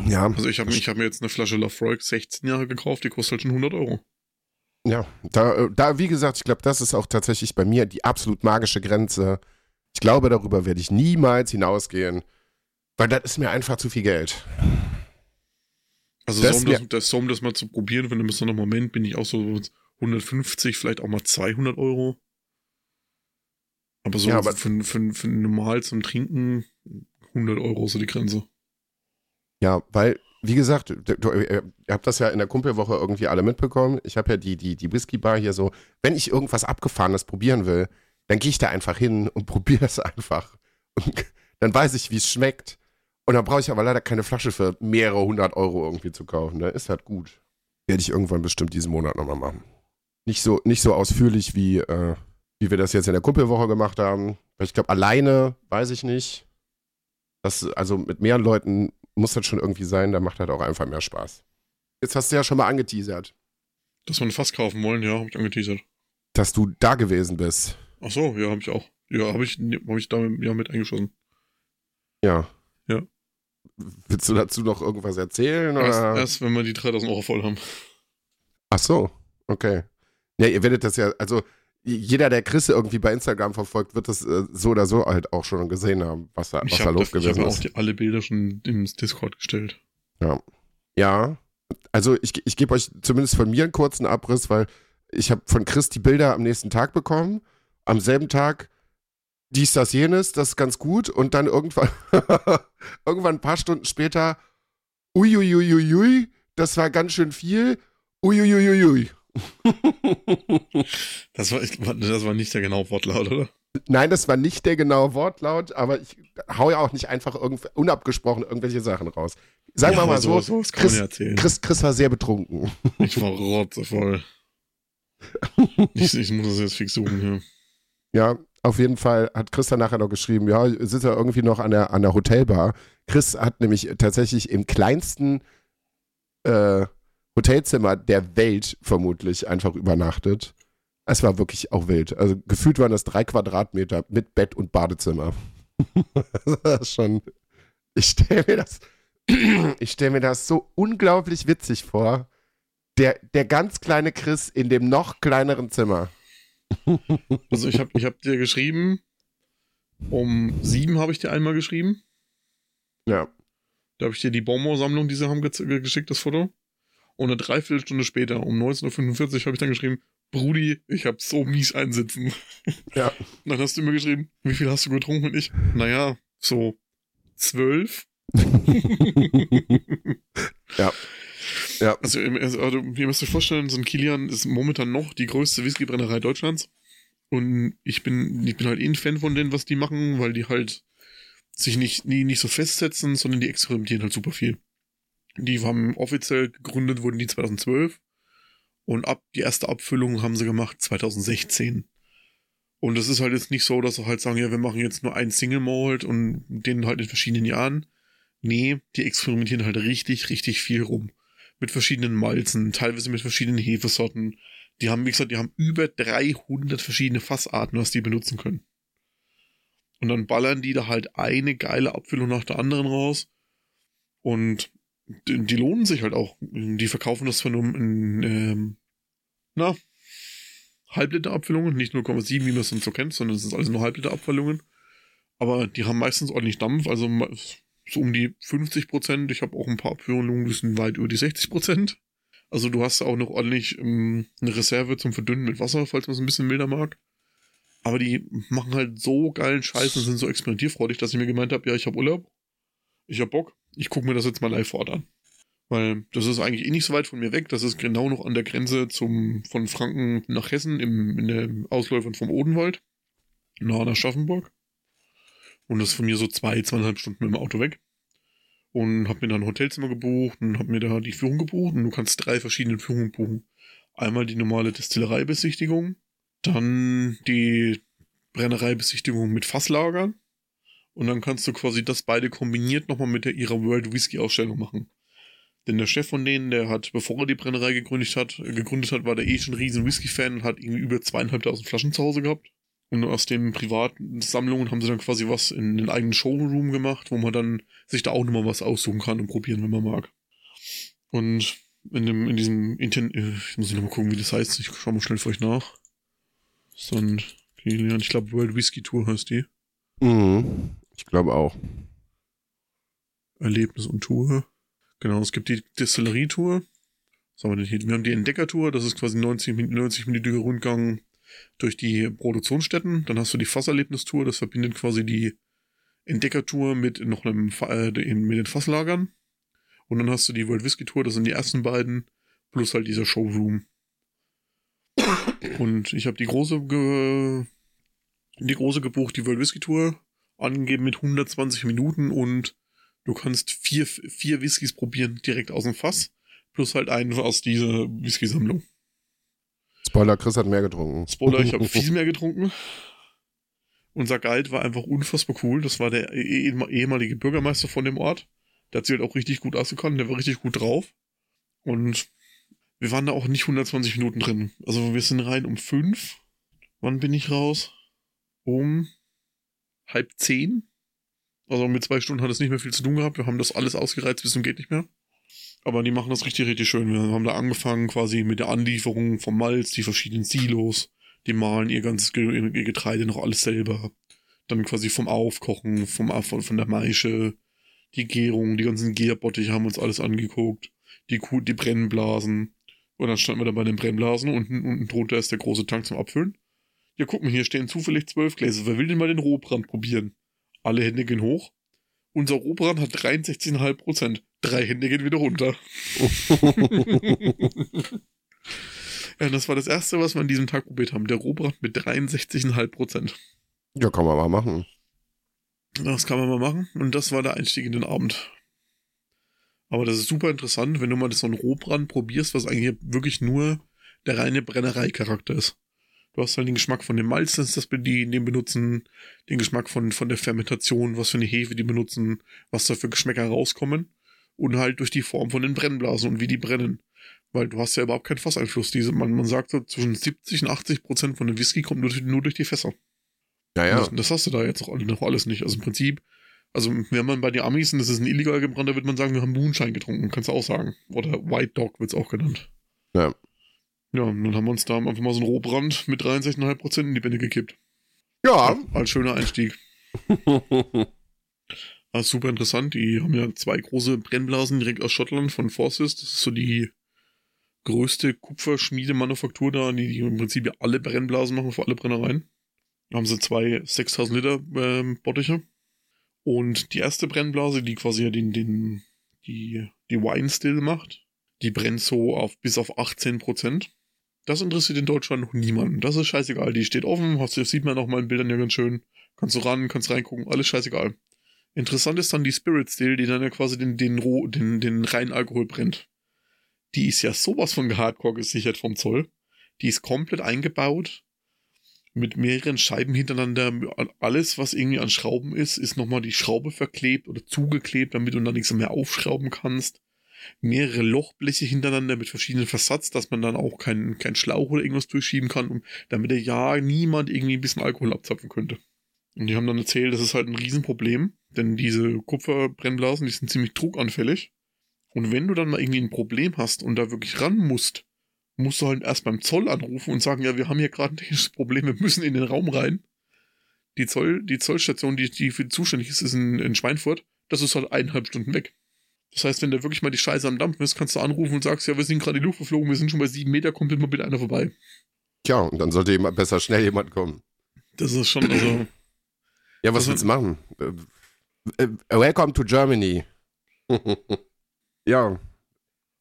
Ja. Also ich habe ich hab mir jetzt eine Flasche Lafroig 16 Jahre gekauft, die kostet halt schon 100 Euro. Ja, da, äh, da wie gesagt, ich glaube, das ist auch tatsächlich bei mir die absolut magische Grenze. Ich glaube, darüber werde ich niemals hinausgehen, weil das ist mir einfach zu viel Geld. Also das so, um das, das, so, um das mal zu probieren, wenn du bis noch Moment bin ich auch so 150, vielleicht auch mal 200 Euro. Aber so ja, aber für, für, für normal zum Trinken 100 Euro so die Grenze. Ja, weil, wie gesagt, du, ihr habt das ja in der Kumpelwoche irgendwie alle mitbekommen. Ich habe ja die, die, die Whisky-Bar hier so, wenn ich irgendwas Abgefahrenes probieren will, dann gehe ich da einfach hin und probiere es einfach. Und dann weiß ich, wie es schmeckt. Und dann brauche ich aber leider keine Flasche für mehrere hundert Euro irgendwie zu kaufen. Ne? Ist halt gut. Werde ich irgendwann bestimmt diesen Monat nochmal machen. Nicht so, nicht so ausführlich wie, äh, wie wir das jetzt in der Kumpelwoche gemacht haben. Ich glaube, alleine weiß ich nicht. Das, also mit mehreren Leuten muss das schon irgendwie sein, da macht halt auch einfach mehr Spaß. Jetzt hast du ja schon mal angeteasert. Dass wir ein Fass kaufen wollen, ja, habe ich angeteasert. Dass du da gewesen bist. Ach so, ja, habe ich auch. Ja, habe ich, hab ich da ja mit eingeschossen. Ja. Ja. Willst du dazu noch irgendwas erzählen? Erst, erst wenn wir die 3000 Euro voll haben. Ach so, okay. Ja, ihr werdet das ja, also jeder, der Chris irgendwie bei Instagram verfolgt, wird das äh, so oder so halt auch schon gesehen haben, was da, was da los gewesen ist. Ich habe auch die, alle Bilder schon ins Discord gestellt. Ja. Ja. Also ich, ich gebe euch zumindest von mir einen kurzen Abriss, weil ich habe von Chris die Bilder am nächsten Tag bekommen. Am selben Tag dies, das, jenes, das ist ganz gut. Und dann irgendwann, irgendwann ein paar Stunden später, uiuiuiui, das war ganz schön viel. Uiuiuiui. das, war, das war nicht der genaue Wortlaut, oder? Nein, das war nicht der genaue Wortlaut, aber ich hau ja auch nicht einfach unabgesprochen irgendwelche Sachen raus. Sagen ja, wir mal so, so Chris, Chris, Chris, war sehr betrunken. Ich war rotzevoll. ich, ich muss das jetzt fix suchen, ja. Ja, auf jeden Fall hat Chris dann nachher noch geschrieben, ja, sitzt er irgendwie noch an der, an der Hotelbar. Chris hat nämlich tatsächlich im kleinsten äh, Hotelzimmer der Welt vermutlich einfach übernachtet. Es war wirklich auch wild. Also gefühlt waren das drei Quadratmeter mit Bett und Badezimmer. das ist schon. Ich stelle mir das. Ich stelle mir das so unglaublich witzig vor. Der, der ganz kleine Chris in dem noch kleineren Zimmer. Also ich habe ich hab dir geschrieben, um sieben habe ich dir einmal geschrieben. Ja. Da habe ich dir die Bonbon-Sammlung, die sie haben, ge geschickt, das Foto. Und eine Dreiviertelstunde später, um 19.45 Uhr, habe ich dann geschrieben, Brudi, ich habe so mies einsitzen. Ja. Und dann hast du mir geschrieben, wie viel hast du getrunken? Und ich, naja, so zwölf. ja. Ja. Also, also, ihr müsst euch vorstellen, so ein Kilian ist momentan noch die größte Whiskybrennerei Deutschlands. Und ich bin, ich bin halt eh ein Fan von denen, was die machen, weil die halt sich nicht, nie, nicht so festsetzen, sondern die experimentieren halt super viel. Die haben offiziell gegründet, wurden die 2012. Und ab, die erste Abfüllung haben sie gemacht 2016. Und es ist halt jetzt nicht so, dass sie halt sagen, ja, wir machen jetzt nur ein Single Malt und den halt in verschiedenen Jahren. Nee, die experimentieren halt richtig, richtig viel rum. Mit verschiedenen Malzen, teilweise mit verschiedenen Hefesorten. Die haben, wie gesagt, die haben über 300 verschiedene Fassarten, was die benutzen können. Und dann ballern die da halt eine geile Abfüllung nach der anderen raus. Und die, lohnen sich halt auch. Die verkaufen das von einem, ähm, na, Halbliter-Abfüllungen, nicht 0,7, wie man es sonst so kennt, sondern es sind alles nur Halbliter-Abfüllungen. Aber die haben meistens ordentlich Dampf, also so um die 50 Prozent. Ich habe auch ein paar Abfüllungen, die sind weit über die 60 Prozent. Also du hast auch noch ordentlich ähm, eine Reserve zum Verdünnen mit Wasser, falls man es ein bisschen milder mag. Aber die machen halt so geilen Scheiß und sind so experimentierfreudig, dass ich mir gemeint habe, ja, ich habe Urlaub, ich habe Bock, ich gucke mir das jetzt mal live fort an. Weil das ist eigentlich eh nicht so weit von mir weg. Das ist genau noch an der Grenze zum, von Franken nach Hessen im, in den Ausläufern vom Odenwald. Nahe nach Schaffenburg. Und das ist von mir so zwei, zweieinhalb Stunden mit dem Auto weg. Und habe mir dann ein Hotelzimmer gebucht und habe mir da die Führung gebucht. Und du kannst drei verschiedene Führungen buchen. Einmal die normale Destillereibesichtigung, dann die Brennereibesichtigung mit Fasslagern. Und dann kannst du quasi das beide kombiniert nochmal mit der ihrer World Whisky Ausstellung machen. Denn der Chef von denen, der hat, bevor er die Brennerei gegründet hat, äh, gegründet hat, war der eh schon ein riesen Whisky-Fan und hat irgendwie über zweieinhalbtausend Flaschen zu Hause gehabt. Und aus den privaten Sammlungen haben sie dann quasi was in den eigenen Showroom gemacht, wo man dann sich da auch nochmal was aussuchen kann und probieren, wenn man mag. Und in, dem, in diesem Inten äh, ich muss nochmal gucken, wie das heißt. Ich schau mal schnell für euch nach. Sondern, ich glaube World Whisky Tour heißt die. Mhm. Ich glaube auch. Erlebnis und Tour. Genau, es gibt die Distillerie-Tour. Was haben wir denn hier? Wir haben die Entdecker-Tour, das ist quasi 90-minütiger 90 Rundgang durch die Produktionsstätten. Dann hast du die Fasserlebnistour, das verbindet quasi die Entdecker-Tour mit noch einem äh, mit den Fasslagern. Und dann hast du die World Whisky Tour, das sind die ersten beiden, plus halt dieser Showroom. Und ich habe die große die große gebucht, die World Whisky Tour, angegeben mit 120 Minuten und Du kannst vier, vier Whiskys probieren, direkt aus dem Fass. Plus halt einen aus dieser Whisky-Sammlung. Spoiler, Chris hat mehr getrunken. Spoiler, ich habe viel mehr getrunken. Unser Guide war einfach unfassbar cool. Das war der ehemalige Bürgermeister von dem Ort. Der hat sich halt auch richtig gut ausgekannt. Der war richtig gut drauf. Und wir waren da auch nicht 120 Minuten drin. Also wir sind rein um fünf. Wann bin ich raus? Um halb zehn. Also mit zwei Stunden hat es nicht mehr viel zu tun gehabt. Wir haben das alles ausgereizt bis zum geht nicht mehr. Aber die machen das richtig, richtig schön. Wir haben da angefangen quasi mit der Anlieferung vom Malz, die verschiedenen Silos. Die malen ihr ganzes Getreide noch alles selber. Dann quasi vom Aufkochen, vom, von der Maische, die Gärung, die ganzen Gärbottiche haben uns alles angeguckt. Die, die Brennblasen. Und dann standen wir da bei den Brennblasen. Unten, unten drunter ist der große Tank zum Abfüllen. Ja, guck mal, hier stehen zufällig zwölf Gläser. Wer will denn mal den Rohbrand probieren? Alle Hände gehen hoch. Unser Rohbrand hat 63,5 Prozent. Drei Hände gehen wieder runter. ja, das war das erste, was wir an diesem Tag probiert haben. Der Rohbrand mit 63,5 Prozent. Ja, kann man mal machen. Das kann man mal machen. Und das war der Einstieg in den Abend. Aber das ist super interessant, wenn du mal so einen Rohbrand probierst, was eigentlich wirklich nur der reine Brennerei-Charakter ist. Du hast halt den Geschmack von dem Malz, das, das die, den benutzen, den Geschmack von, von der Fermentation, was für eine Hefe die benutzen, was da für Geschmäcker rauskommen. Und halt durch die Form von den Brennblasen und wie die brennen. Weil du hast ja überhaupt keinen Fasseinfluss. Diese, man, man sagt so, zwischen 70 und 80 Prozent von dem Whisky kommt nur, nur durch die Fässer. Naja. Das, das hast du da jetzt auch noch alles nicht. Also im Prinzip, also wenn man bei den Amis, und das ist ein illegal gebrannter, wird man sagen, wir haben Moonshine getrunken, kannst du auch sagen. Oder White Dog wird es auch genannt. Ja. Ja, und dann haben wir uns da einfach mal so einen Rohbrand mit 63,5% in die Bände gekippt. Ja. Als schöner Einstieg. Das ist super interessant. Die haben ja zwei große Brennblasen direkt aus Schottland von Forces. Das ist so die größte Kupferschmiedemanufaktur da, die, die im Prinzip ja alle Brennblasen machen für alle Brennereien. Da haben sie zwei 6000 Liter äh, Bottiche. Und die erste Brennblase, die quasi ja den, den, die, die Wine Still macht, die brennt so auf bis auf 18 Prozent. Das interessiert in Deutschland noch niemanden. Das ist scheißegal. Die steht offen, das sieht man auch mal in Bildern ja ganz schön. Kannst du ran, kannst reingucken, alles scheißegal. Interessant ist dann die Spirit Still, die dann ja quasi den, den, den, den reinen Alkohol brennt. Die ist ja sowas von Hardcore gesichert vom Zoll. Die ist komplett eingebaut. Mit mehreren Scheiben hintereinander. Alles, was irgendwie an Schrauben ist, ist nochmal die Schraube verklebt oder zugeklebt, damit du dann nichts mehr aufschrauben kannst mehrere Lochbleche hintereinander mit verschiedenen Versatz, dass man dann auch keinen kein Schlauch oder irgendwas durchschieben kann, damit der ja niemand irgendwie ein bisschen Alkohol abzapfen könnte. Und die haben dann erzählt, das ist halt ein Riesenproblem, denn diese Kupferbrennblasen, die sind ziemlich druckanfällig. Und wenn du dann mal irgendwie ein Problem hast und da wirklich ran musst, musst du halt erst beim Zoll anrufen und sagen, ja, wir haben hier gerade ein technisches Problem, wir müssen in den Raum rein. Die, Zoll, die Zollstation, die, die für zuständig ist, ist in, in Schweinfurt. Das ist halt eineinhalb Stunden weg. Das heißt, wenn da wirklich mal die Scheiße am Dampfen ist, kannst du anrufen und sagst, ja, wir sind gerade in die Luft geflogen, wir sind schon bei sieben Meter, kommt immer bitte einer vorbei. Tja, und dann sollte jemand besser schnell jemand kommen. Das ist schon, also. Ja, was Also- willst du machen? Äh, äh, welcome to Germany. ja.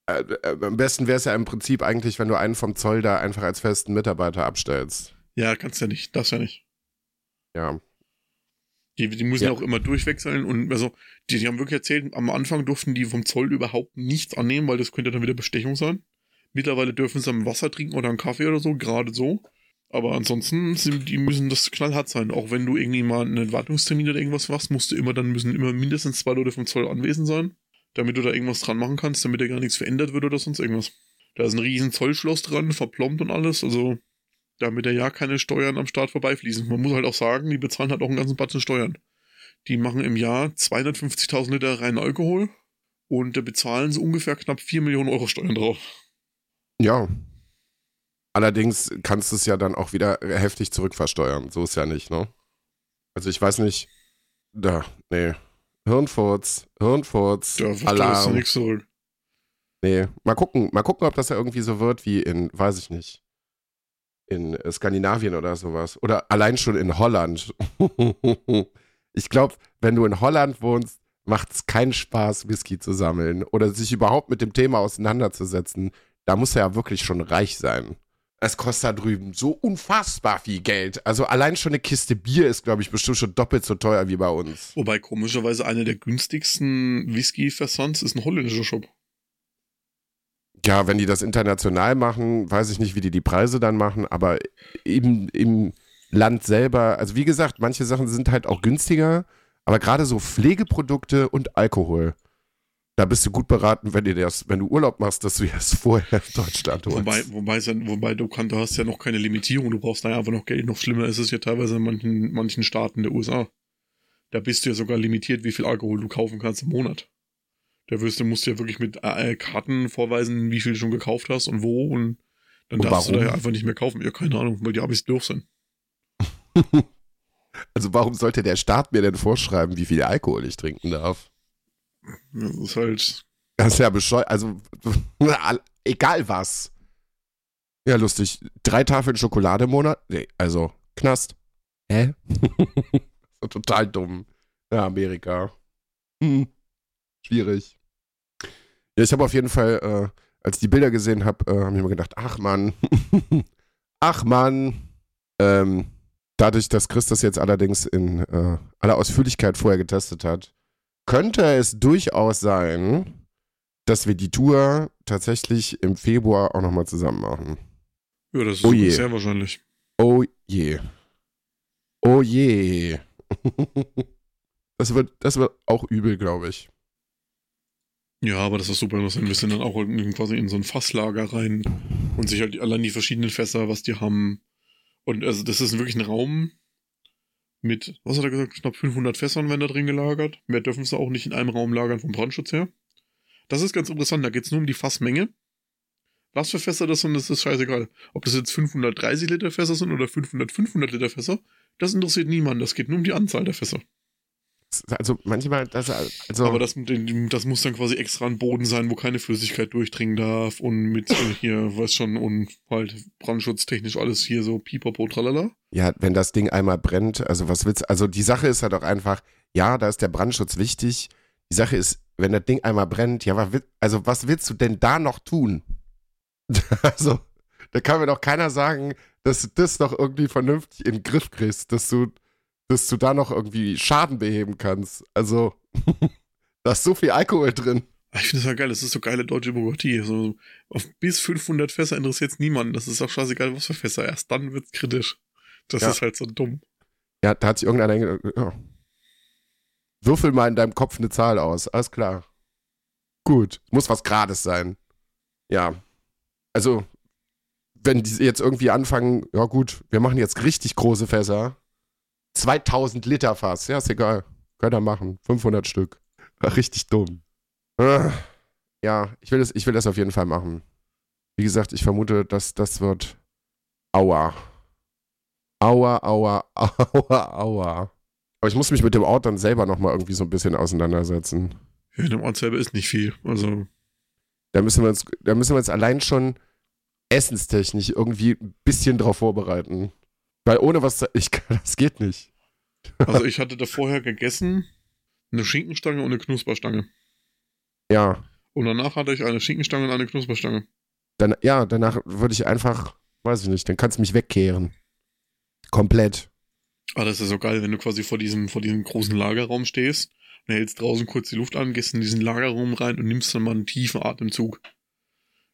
Äh, am besten wäre es ja im Prinzip eigentlich, wenn du einen vom Zoll da einfach als festen Mitarbeiter abstellst. Ja, kannst ja nicht, darfst ja nicht. Ja. Die, die müssen ja auch immer durchwechseln und also, die, die haben wirklich erzählt, am Anfang durften die vom Zoll überhaupt nichts annehmen, weil das könnte dann wieder Bestechung sein. Mittlerweile dürfen sie am Wasser trinken oder einen Kaffee oder so, gerade so. Aber ansonsten sind, die müssen das knallhart sein. Auch wenn du irgendwie mal einen Wartungstermin oder irgendwas machst, musst du immer, dann müssen immer mindestens zwei Leute vom Zoll anwesend sein, damit du da irgendwas dran machen kannst, damit da gar nichts verändert wird oder sonst irgendwas. Da ist ein riesen Zollschloss dran, verplombt und alles, also damit da ja keine Steuern am Start vorbeifließen. Man muss halt auch sagen, die bezahlen halt auch einen ganzen Batzen Steuern. Die machen im Jahr 250.000 Liter reinen Alkohol und da bezahlen sie ungefähr knapp 4 Millionen Euro Steuern drauf. Ja. Allerdings kannst du es ja dann auch wieder heftig zurückversteuern. So ist ja nicht, ne? Also ich weiß nicht. Da, nee. Hirnfurz, Hirnfurz, Da wird da Alarm. nichts zurück. Nee, mal gucken, mal gucken, ob das ja irgendwie so wird wie in, weiß ich nicht, in äh, Skandinavien oder sowas. Oder allein schon in Holland. ich glaube, wenn du in Holland wohnst, macht es keinen Spaß, Whisky zu sammeln oder sich überhaupt mit dem Thema auseinanderzusetzen. Da muss er ja wirklich schon reich sein. Es kostet da drüben so unfassbar viel Geld. Also allein schon eine Kiste Bier ist, glaube ich, bestimmt schon doppelt so teuer wie bei uns. Wobei komischerweise einer der günstigsten Whisky-Versands ist ein holländischer Shop. Ja, wenn die das international machen, weiß ich nicht, wie die die Preise dann machen, aber eben im Land selber, also wie gesagt, manche Sachen sind halt auch günstiger, aber gerade so Pflegeprodukte und Alkohol, da bist du gut beraten, wenn, dir das, wenn du Urlaub machst, dass du das vorher in Deutschland holst. Wobei, wobei, wobei du, kann, du hast ja noch keine Limitierung, du brauchst da ja einfach noch Geld. Noch schlimmer ist es ja teilweise in manchen, manchen Staaten der USA. Da bist du ja sogar limitiert, wie viel Alkohol du kaufen kannst im Monat. Wirst du, musst du ja wirklich mit äh, Karten vorweisen, wie viel du schon gekauft hast und wo und dann Und darfst du warum? da ja einfach nicht mehr kaufen. Ja, keine Ahnung, weil die Abis doof sind. also warum sollte der Staat mir denn vorschreiben, wie viel Alkohol ich trinken darf? Das ist halt, Das ist ja bescheuert. Also, egal was. Ja, lustig. Drei Tafeln Schokolade im Monat? Nee, also, Knast. Hä? total dumm. Ja, Amerika. Hm. Schwierig. Ja, ich habe auf jeden Fall, äh, als ich die Bilder gesehen habe, äh, habe ich mir gedacht, ach Mann. ach Mann. Ähm, dadurch, dass Chris das jetzt allerdings in äh, aller Ausführlichkeit vorher getestet hat, könnte es durchaus sein, dass wir die Tour tatsächlich im Februar auch nochmal zusammen machen. ja, das ist Oh sehr wahrscheinlich. Oh je. Oh je. Das wird, das wird auch übel, glaube ich. Ja, aber das ist super interessant. Wir sind dann auch quasi in so ein Fasslager rein und sich halt allein die verschiedenen Fässer, was die haben. Und also das ist wirklich ein Raum mit, was hat er gesagt, knapp 500 Fässern werden da drin gelagert. Mehr dürfen sie auch nicht in einem Raum lagern vom Brandschutz her. Das ist ganz interessant, da geht es nur um die Fassmenge. Was für Fässer das sind, das ist scheißegal. Ob das jetzt 530 Liter Fässer sind oder 500, 500 Liter Fässer, das interessiert niemanden. Das geht nur um die Anzahl der Fässer. Also manchmal, das, also, Aber das, das muss dann quasi extra ein Boden sein, wo keine Flüssigkeit durchdringen darf und mit äh, hier, weiß schon, und halt brandschutztechnisch alles hier so pipapo tralala. ja, wenn das Ding einmal brennt, also was willst Also die Sache ist halt auch einfach, ja, da ist der Brandschutz wichtig. Die Sache ist, wenn das Ding einmal brennt, ja, also was willst du denn da noch tun? Also, da kann mir doch keiner sagen, dass du das noch irgendwie vernünftig in den Griff kriegst, dass du, dass du da noch irgendwie Schaden beheben kannst. Also, da ist so viel Alkohol drin. Ich finde das ja geil, das ist so geile deutsche Bürokratie. So, auf bis 500 Fässer interessiert es niemanden. Das ist auch scheißegal, was für Fässer. Erst dann wird's kritisch. Das Ja. ist halt so dumm. Ja, da hat sich irgendeiner gedacht, ja. Würfel mal in deinem Kopf eine Zahl aus. Alles klar. Gut. Muss was Grades sein. Ja. Also, wenn die jetzt irgendwie anfangen, ja gut, wir machen jetzt richtig große Fässer. 2000 Liter Fass. Ja, ist egal. Könnt ihr machen. 500 Stück. War richtig dumm. Ah, Ja, ich will, das, ich will das auf jeden Fall machen. Wie gesagt, ich vermute, dass das wird Aua. Aua, aua, aua, aua. Aber ich muss mich mit dem Ort dann selber nochmal irgendwie so ein bisschen auseinandersetzen. Ja, in dem Ort selber ist nicht viel. Also. Da müssen wir uns, da müssen wir uns allein schon essenstechnisch irgendwie ein bisschen drauf vorbereiten. Weil ohne was, ich, das geht nicht. Also ich hatte da vorher gegessen eine Schinkenstange und eine Knusperstange. Ja. Und danach hatte ich eine Schinkenstange und eine Knusperstange. Dann, ja, danach würde ich einfach, weiß ich nicht, dann kannst du mich wegkehren. Komplett. Ah, das ist so geil, wenn du quasi vor diesem, vor diesem großen Lagerraum stehst und hältst draußen kurz die Luft an, gehst in diesen Lagerraum rein und nimmst dann mal einen tiefen Atemzug.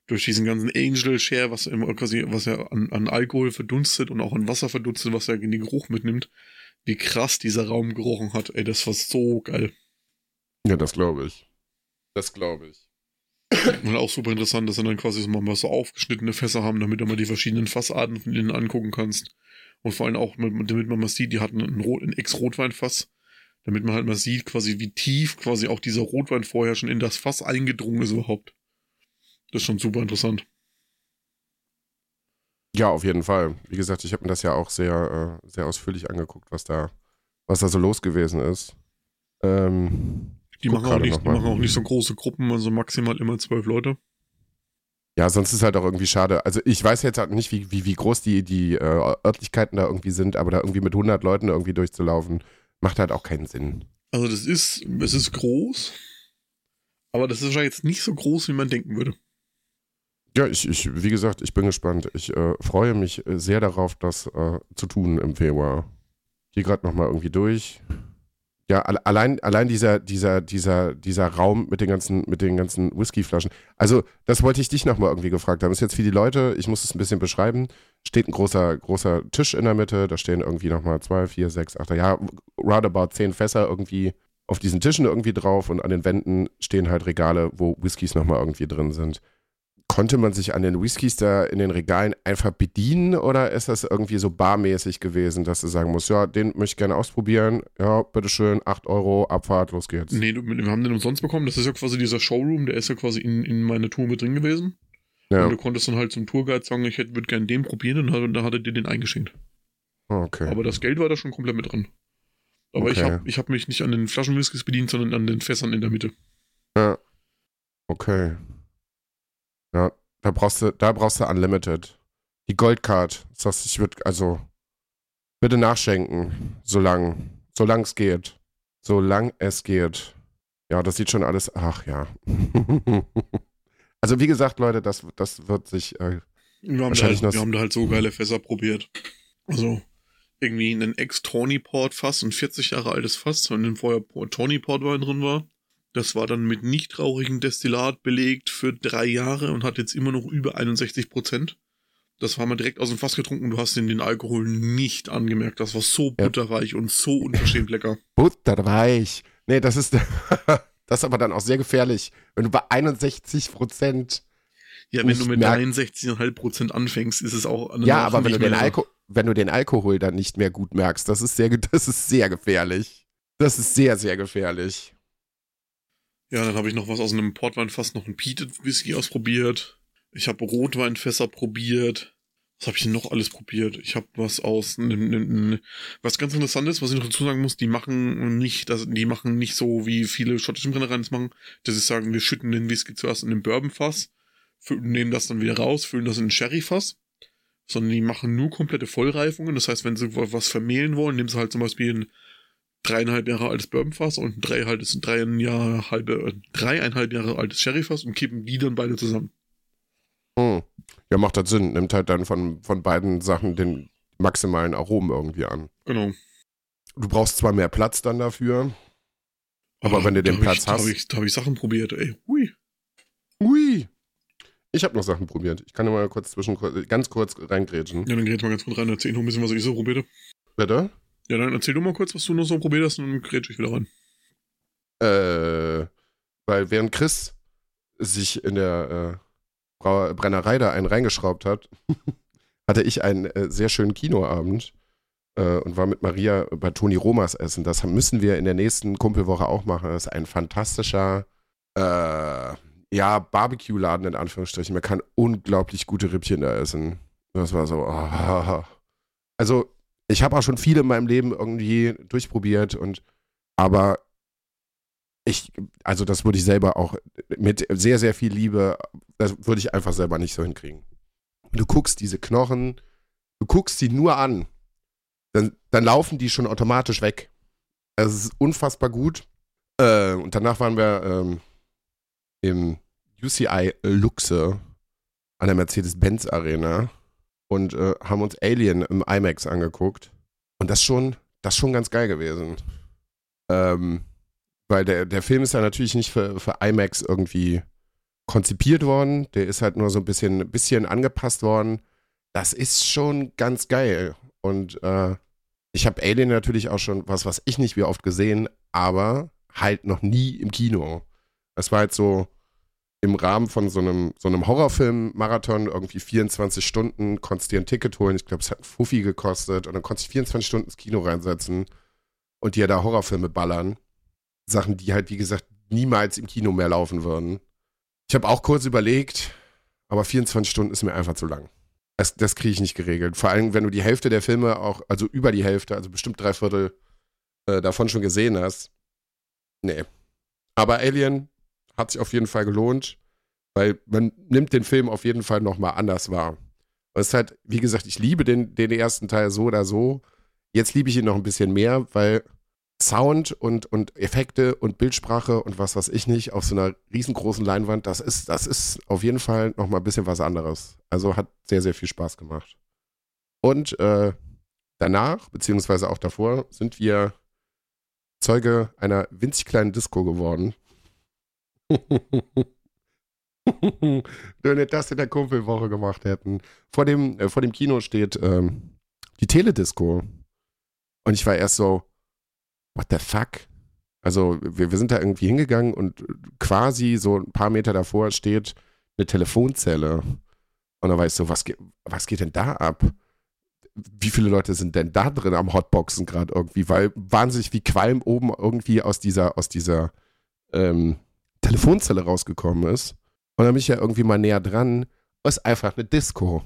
Durch diesen ganzen Angel Share, was immer quasi, was ja an, an Alkohol verdunstet und auch an Wasser verdunstet, was er in den Geruch mitnimmt, wie krass dieser Raum gerochen hat. Ey, das war so geil. Ja, das glaube ich. Das glaube ich. Und auch super interessant, dass sie dann quasi so mal so aufgeschnittene Fässer haben, damit du mal die verschiedenen Fassarten von denen angucken kannst. Und vor allem auch, damit man mal sieht, die hatten ein, Rot, ein Ex-Rotweinfass, damit man halt mal sieht, quasi wie tief quasi auch dieser Rotwein vorher schon in das Fass eingedrungen ist überhaupt. Das ist schon super interessant. Ja, auf jeden Fall. Wie gesagt, ich habe mir das ja auch sehr, äh, sehr ausführlich angeguckt, was da, was da so los gewesen ist. Ähm, die, machen auch, nicht, die machen auch nicht so große Gruppen, also maximal immer zwölf Leute. Ja, sonst ist halt auch irgendwie schade. Also ich weiß jetzt halt nicht, wie, wie, wie groß die, die äh, Örtlichkeiten da irgendwie sind, aber da irgendwie mit 100 Leuten irgendwie durchzulaufen, macht halt auch keinen Sinn. Also das ist, es ist groß, aber das ist wahrscheinlich jetzt nicht so groß, wie man denken würde. Ja, ich, ich wie gesagt, ich bin gespannt. Ich äh, freue mich sehr darauf, das äh, zu tun im Februar. Gehe gerade nochmal irgendwie durch. Ja, allein, allein dieser, dieser, dieser, dieser Raum mit den ganzen, mit den ganzen Whiskyflaschen. Also, das wollte ich dich nochmal irgendwie gefragt haben. Ist jetzt für die Leute, ich muss es ein bisschen beschreiben. Steht ein großer, großer Tisch in der Mitte, da stehen irgendwie nochmal zwei, vier, sechs, acht, ja, roundabout zehn Fässer irgendwie auf diesen Tischen irgendwie drauf und an den Wänden stehen halt Regale, wo Whiskys nochmal irgendwie drin sind konnte man sich an den Whiskys da in den Regalen einfach bedienen oder ist das irgendwie so barmäßig gewesen, dass du sagen musst, ja, den möchte ich gerne ausprobieren, ja, bitteschön, 8 Euro, Abfahrt, los geht's. Nee, wir haben den umsonst bekommen, das ist ja quasi dieser Showroom, der ist ja quasi in, in meiner Tour mit drin gewesen. Ja. Und du konntest dann halt zum Tourguide sagen, ich würde gerne den probieren und da hat er dir den eingeschenkt. Okay. Aber das Geld war da schon komplett mit drin. Aber okay. ich habe ich hab mich nicht an den Flaschenwhiskys bedient, sondern an den Fässern in der Mitte. Ja. Okay. Ja, da brauchst du, da brauchst du Unlimited. Die Goldcard. Das ich würde, also, bitte nachschenken, solange, solange es geht. Solange es geht. Ja, das sieht schon alles, ach ja. also, wie gesagt, Leute, das, das wird sich, äh, wir haben, halt, wir haben da halt so geile Fässer probiert. Also, irgendwie ein Ex-Tawny-Port-Fass, ein 40 Jahre altes Fass, in dem vorher Tawny-Port-Wein drin war. Das war dann mit nicht rauchigem Destillat belegt für drei Jahre und hat jetzt immer noch über 61 Prozent. Das war mal direkt aus dem Fass getrunken. Du hast den, den Alkohol nicht angemerkt. Das war so butterweich ja. und so unverschämt lecker. Butterweich. Nee, das ist, das ist aber dann auch sehr gefährlich. Wenn du bei 61 Prozent. Ja, wenn du mit 63,5 Prozent anfängst, ist es auch. Ja, aber wenn du, den Alko wenn du den Alkohol dann nicht mehr gut merkst, das ist sehr, das ist sehr gefährlich. Das ist sehr, sehr gefährlich. Ja, dann habe ich noch was aus einem Portweinfass, noch ein Peated Whisky ausprobiert. Ich habe Rotweinfässer probiert. Was habe ich denn noch alles probiert? Ich habe was aus was ganz interessantes, was ich noch dazu sagen muss, die machen nicht, das, die machen nicht so wie viele schottische Brennereien es machen, dass sie sagen, wir schütten den Whisky zuerst in den Bourbonfass, nehmen das dann wieder raus, füllen das in ein Sherryfass, sondern die machen nur komplette Vollreifungen. Das heißt, wenn sie was vermehlen wollen, nehmen sie halt zum Beispiel ein dreieinhalb Jahre altes Bourbonfass und ein drei, halbes, drei Jahre, halbe, dreieinhalb Jahre altes Sherryfass und kippen die dann beide zusammen. Hm. Ja, macht das Sinn. Nimmt halt dann von, von beiden Sachen den maximalen Aromen irgendwie an. Genau. Du brauchst zwar mehr Platz dann dafür, aber oh, wenn du den Platz ich, hast. Da habe ich, hab ich Sachen probiert, ey. Hui. Hui. Ich habe noch Sachen probiert. Ich kann ja mal kurz zwischen, ganz kurz reingrätschen. Ja, dann grätsch mal ganz kurz rein, erzähl noch ein bisschen, was ich so probiert habe. Bitte? Ja, dann erzähl du mal kurz, was du noch so probiert hast und dann grätsch ich wieder rein. Äh, weil während Chris sich in der äh, Brennerei da einen reingeschraubt hat, hatte ich einen äh, sehr schönen Kinoabend äh, und war mit Maria bei Toni Romas essen. Das müssen wir in der nächsten Kumpelwoche auch machen. Das ist ein fantastischer äh, ja, Barbecue-Laden in Anführungsstrichen. Man kann unglaublich gute Rippchen da essen. Das war so, oh. also ich habe auch schon viele in meinem Leben irgendwie durchprobiert und aber ich, also das würde ich selber auch mit sehr, sehr viel Liebe, das würde ich einfach selber nicht so hinkriegen. Du guckst diese Knochen, du guckst sie nur an, dann, dann laufen die schon automatisch weg. Also es ist unfassbar gut. Äh, und danach waren wir ähm, im UCI Luxe an der Mercedes-Benz Arena und äh, haben uns Alien im IMAX angeguckt. Und das schon, das schon ganz geil gewesen. Ähm, weil der, der Film ist ja natürlich nicht für, für IMAX irgendwie konzipiert worden. Der ist halt nur so ein bisschen, bisschen angepasst worden. Das ist schon ganz geil. Und äh, ich habe Alien natürlich auch schon, was was ich nicht wie oft gesehen, aber halt noch nie im Kino. Das war halt so im Rahmen von so einem, so einem Horrorfilm-Marathon, irgendwie 24 Stunden, konntest dir ein Ticket holen. Ich glaube, es hat ein Fuffi gekostet. Und dann konntest du 24 Stunden ins Kino reinsetzen und dir da Horrorfilme ballern. Sachen, die halt, wie gesagt, niemals im Kino mehr laufen würden. Ich habe auch kurz überlegt, aber 24 Stunden ist mir einfach zu lang. Das, das kriege ich nicht geregelt. Vor allem, wenn du die Hälfte der Filme auch, also über die Hälfte, also bestimmt drei Viertel äh, davon schon gesehen hast. Nee. Aber Alien hat sich auf jeden Fall gelohnt, weil man nimmt den Film auf jeden Fall nochmal anders wahr. Es ist halt, wie gesagt, ich liebe den, den ersten Teil so oder so. Jetzt liebe ich ihn noch ein bisschen mehr, weil Sound und, und Effekte und Bildsprache und was weiß ich nicht auf so einer riesengroßen Leinwand, das ist, das ist auf jeden Fall nochmal ein bisschen was anderes. Also hat sehr, sehr viel Spaß gemacht. Und äh, danach, beziehungsweise auch davor, sind wir Zeuge einer winzig kleinen Disco geworden. Wenn wir das in der Kumpelwoche gemacht hätten. Vor dem, äh, vor dem Kino steht ähm, die Teledisco. Und ich war erst so, what the fuck? Also wir, wir sind da irgendwie hingegangen und quasi so ein paar Meter davor steht eine Telefonzelle. Und da war ich so, was, was geht denn da ab? Wie viele Leute sind denn da drin am Hotboxen gerade irgendwie? Weil wahnsinnig wie Qualm oben irgendwie aus dieser, aus dieser ähm, Telefonzelle rausgekommen ist. Und dann bin ich ja irgendwie mal näher dran. Ist einfach eine Disco.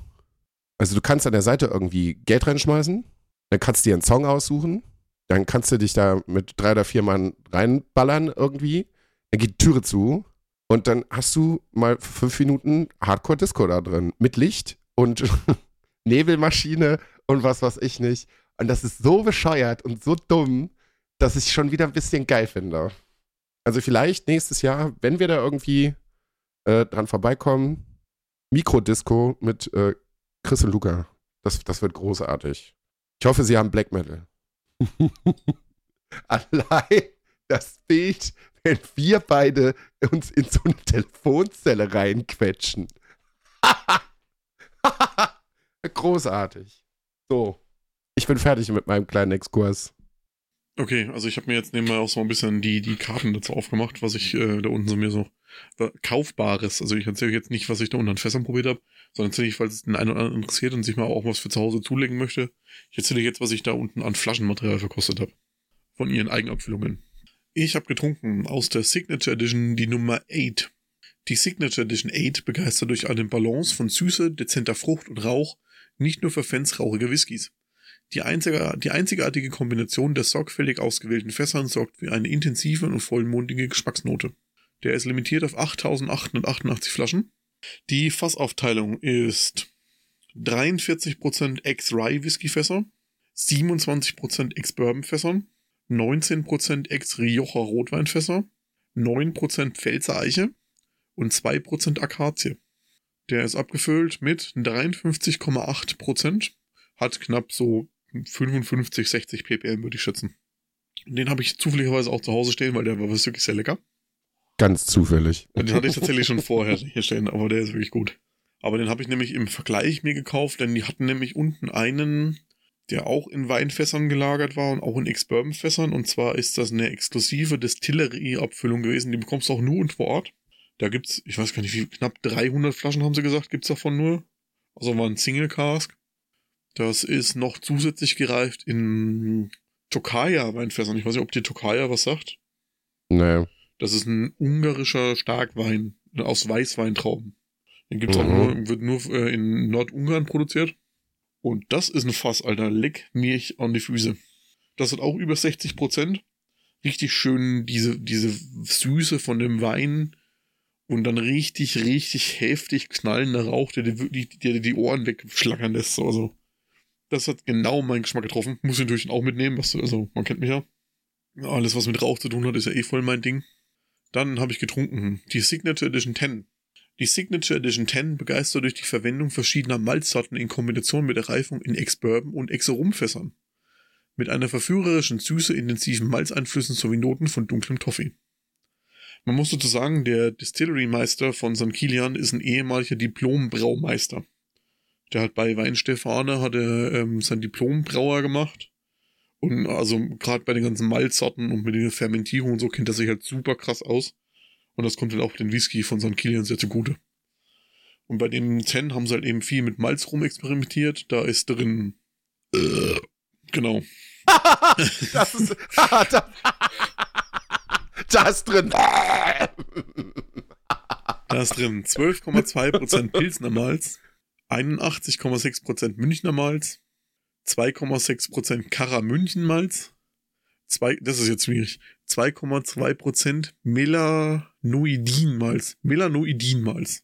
Also du kannst an der Seite irgendwie Geld reinschmeißen, dann kannst du dir einen Song aussuchen dann kannst du dich da mit drei oder vier Mann reinballern irgendwie. Dann geht die Türe zu und dann hast du mal fünf Minuten Hardcore-Disco da drin. Mit Licht und Nebelmaschine und was weiß ich nicht. Und das ist so bescheuert und so dumm, dass ich schon wieder ein bisschen geil finde. Also vielleicht nächstes Jahr, wenn wir da irgendwie äh, dran vorbeikommen, Mikrodisco mit äh, Chris und Luca. Das, das wird großartig. Ich hoffe, sie haben Black Metal. Allein das Bild, wenn wir beide uns in so eine Telefonzelle reinquetschen. Großartig. So. Ich bin fertig mit meinem kleinen Exkurs. Okay, also ich habe mir jetzt nebenbei auch so ein bisschen die, die Karten dazu aufgemacht, was ich äh, da unten so mir so Kaufbares, also ich erzähle jetzt nicht, was ich da unten an Fässern probiert habe, sondern erzähle ich, falls es den einen oder anderen interessiert und sich mal auch was für zu Hause zulegen möchte. Ich erzähle jetzt, was ich da unten an Flaschenmaterial verkostet habe. Von ihren Eigenabfüllungen. Ich habe getrunken aus der Signature Edition die Nummer 8. Die Signature Edition 8 begeistert durch eine Balance von Süße, dezenter Frucht und Rauch, nicht nur für Fans rauchiger Whiskys. Die, einzige, die einzigartige Kombination der sorgfältig ausgewählten Fässern sorgt für eine intensive und vollmundige Geschmacksnote. Der ist limitiert auf 8888 Flaschen. Die Fassaufteilung ist 43% Ex-Rye Whiskyfässer, 27% Ex-Bourbon-Fässern, 19% Ex-Rioja Rotweinfässer, 9% Pfälzer Eiche und 2% Akazie. Der ist abgefüllt mit 53,8%, hat knapp so 55, 60 ppm, würde ich schätzen. Den habe ich zufälligerweise auch zu Hause stehen, weil der war wirklich sehr lecker. Ganz zufällig. Den hatte ich tatsächlich schon vorher hier stehen, aber der ist wirklich gut. Aber den habe ich nämlich im Vergleich mir gekauft, denn die hatten nämlich unten einen, der auch in Weinfässern gelagert war und auch in Ex-Bourbon-Fässern. Und zwar ist das eine exklusive Distillerie-Abfüllung gewesen. Die bekommst du auch nur und vor Ort. Da gibt's, ich weiß gar nicht, wie knapp 300 Flaschen haben sie gesagt, gibt's davon nur. Also war ein Single Cask. Das ist noch zusätzlich gereift in Tokaja Weinfässern. Ich weiß nicht, ob dir Tokaja was sagt. Naja. Das ist ein ungarischer Starkwein. aus Weißweintrauben. Den gibt's mhm. auch nur, wird nur äh, in Nordungarn produziert. Und das ist ein Fass, Alter. Leck mich an die Füße. Das hat auch über 60 Prozent. Richtig schön diese, diese Süße von dem Wein und dann richtig, richtig heftig knallender Rauch, der dir wirklich der, die Ohren wegschlackern lässt. Also, das hat genau meinen Geschmack getroffen. Muss ich natürlich auch mitnehmen, was, also man kennt mich ja. Alles, was mit Rauch zu tun hat, ist ja eh voll mein Ding. Dann habe ich getrunken die Signature Edition 10. Die Signature Edition 10 begeistert durch die Verwendung verschiedener Malzsorten in Kombination mit der Reifung in Ex-Bourbon und Ex-Rumfässern. Mit einer verführerischen Süße, intensiven Malzeinflüssen sowie Noten von dunklem Toffee. Man muss dazu sagen, der Distillery-Meister von St. Kilian ist ein ehemaliger Diplom-Braumeister. Der hat bei Weinstefane hat er ähm, sein Diplom-Brauer gemacht. Und also gerade bei den ganzen Malzsorten und mit der Fermentierung und so kennt er sich halt super krass aus. Und das kommt dann auch den Whisky von St. Kilian sehr zugute. Und bei dem Zen haben sie halt eben viel mit Malz rum experimentiert. Da ist drin. Äh, genau. das ist. da ist drin. da ist drin 12,2% Pilsner Malz, 81,6% Münchner Malz, 2,6% Karra München Malz, zwei, das ist jetzt schwierig, 2,2% Melanoidin-Malz. Melanoidin-Malz.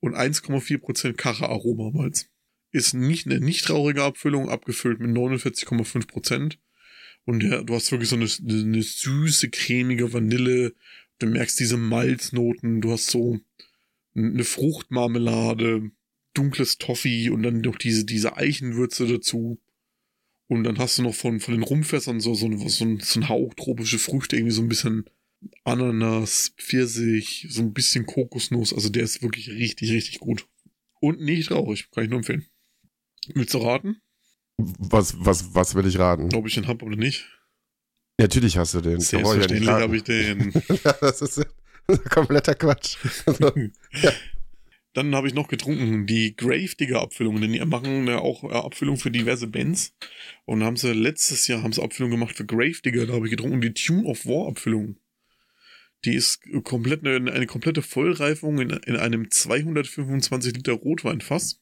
Und 1,4% Kara-Aroma-Malz. Ist nicht eine nicht traurige Abfüllung, abgefüllt mit 49,5%. Und ja, du hast wirklich so eine, eine süße, cremige Vanille. Du merkst diese Malznoten. Du hast so eine Fruchtmarmelade, dunkles Toffee und dann noch diese, diese Eichenwürze dazu. Und dann hast du noch von, von den Rumfässern so, so, so, ein, so ein Hauch tropische Früchte, irgendwie so ein bisschen Ananas, Pfirsich, so ein bisschen Kokosnuss. Also der ist wirklich richtig, richtig gut. Und nicht traurig, kann ich nur empfehlen. Willst du raten? Was, was, was will ich raten? Ob ich den hab oder nicht? Natürlich hast du den. Selbstverständlich ja habe ich den. das ist kompletter Quatsch. Also, ja. Dann habe ich noch getrunken die Gravedigger Abfüllungen, denn die machen ja auch Abfüllungen für diverse Bands. Und haben sie letztes Jahr haben sie Abfüllungen gemacht für Gravedigger, da habe ich getrunken die Tune of War Abfüllung. Die ist komplett eine, eine komplette Vollreifung in, in einem 225 Liter Rotweinfass.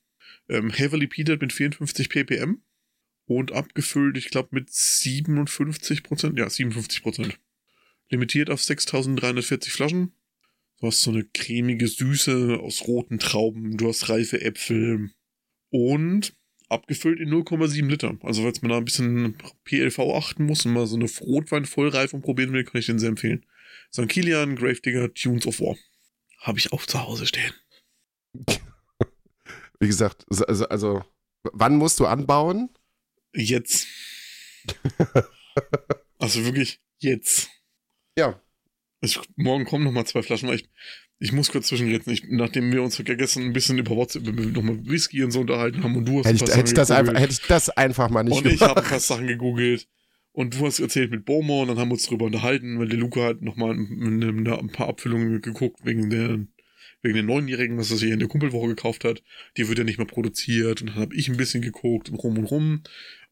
Ähm, heavily peated mit 54 ppm und abgefüllt, ich glaube, mit 57 Prozent. Ja, 57 Prozent. Limitiert auf 6340 Flaschen. Du hast so eine cremige Süße aus roten Trauben, du hast reife Äpfel und abgefüllt in 0,7 Liter. Also, falls man da ein bisschen PLV achten muss und mal so eine Rotwein-Vollreifung probieren will, kann ich den sehr empfehlen. St. Kilian, Gravedigger, Tunes of War. Habe ich auch zu Hause stehen. Wie gesagt, also, also wann musst du anbauen? Jetzt. also wirklich jetzt. Ja. Ich, morgen kommen noch mal zwei Flaschen, weil ich, ich muss kurz zwischenreden. Ich, nachdem wir uns gestern ein bisschen über WhatsApp nochmal Whisky und so unterhalten haben und du hast hätte ich, hätte das einfach, hätte ich das einfach mal nicht Und gemacht. ich habe ein paar Sachen gegoogelt und du hast erzählt mit Bomo und dann haben wir uns darüber unterhalten, weil der Luca hat nochmal ein paar Abfüllungen geguckt wegen der wegen den Neunjährigen, was er sich in der Kumpelwoche gekauft hat. Die wird ja nicht mehr produziert und dann habe ich ein bisschen geguckt und rum und rum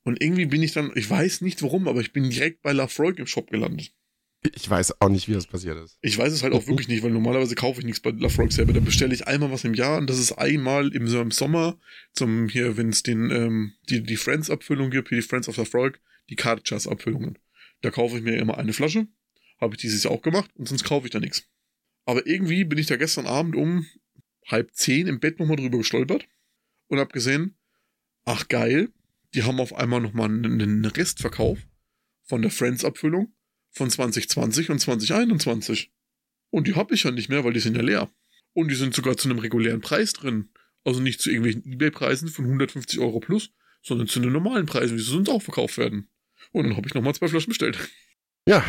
und irgendwie bin ich dann, ich weiß nicht warum, aber ich bin direkt bei Lafroig im Shop gelandet. Ich weiß auch nicht, wie das passiert ist. Ich weiß es halt auch wirklich nicht, weil normalerweise kaufe ich nichts bei Lafroig selber. Da bestelle ich einmal was im Jahr und das ist einmal im, im Sommer, zum hier, wenn es den, ähm, die, die Friends-Abfüllung gibt, hier die Friends of Lafroig, die Karchas-Abfüllungen. Da kaufe ich mir immer eine Flasche. Habe ich dieses Jahr auch gemacht und sonst kaufe ich da nichts. Aber irgendwie bin ich da gestern Abend um halb zehn im Bett nochmal drüber gestolpert und habe gesehen, ach geil, die haben auf einmal nochmal einen Restverkauf von der Friends-Abfüllung von 2020 und 2021. Und die habe ich ja nicht mehr, weil die sind ja leer. Und die sind sogar zu einem regulären Preis drin. Also nicht zu irgendwelchen Ebay-Preisen von 150 Euro plus, sondern zu den normalen Preisen, wie sie sonst auch verkauft werden. Und dann habe ich nochmal zwei Flaschen bestellt. Ja.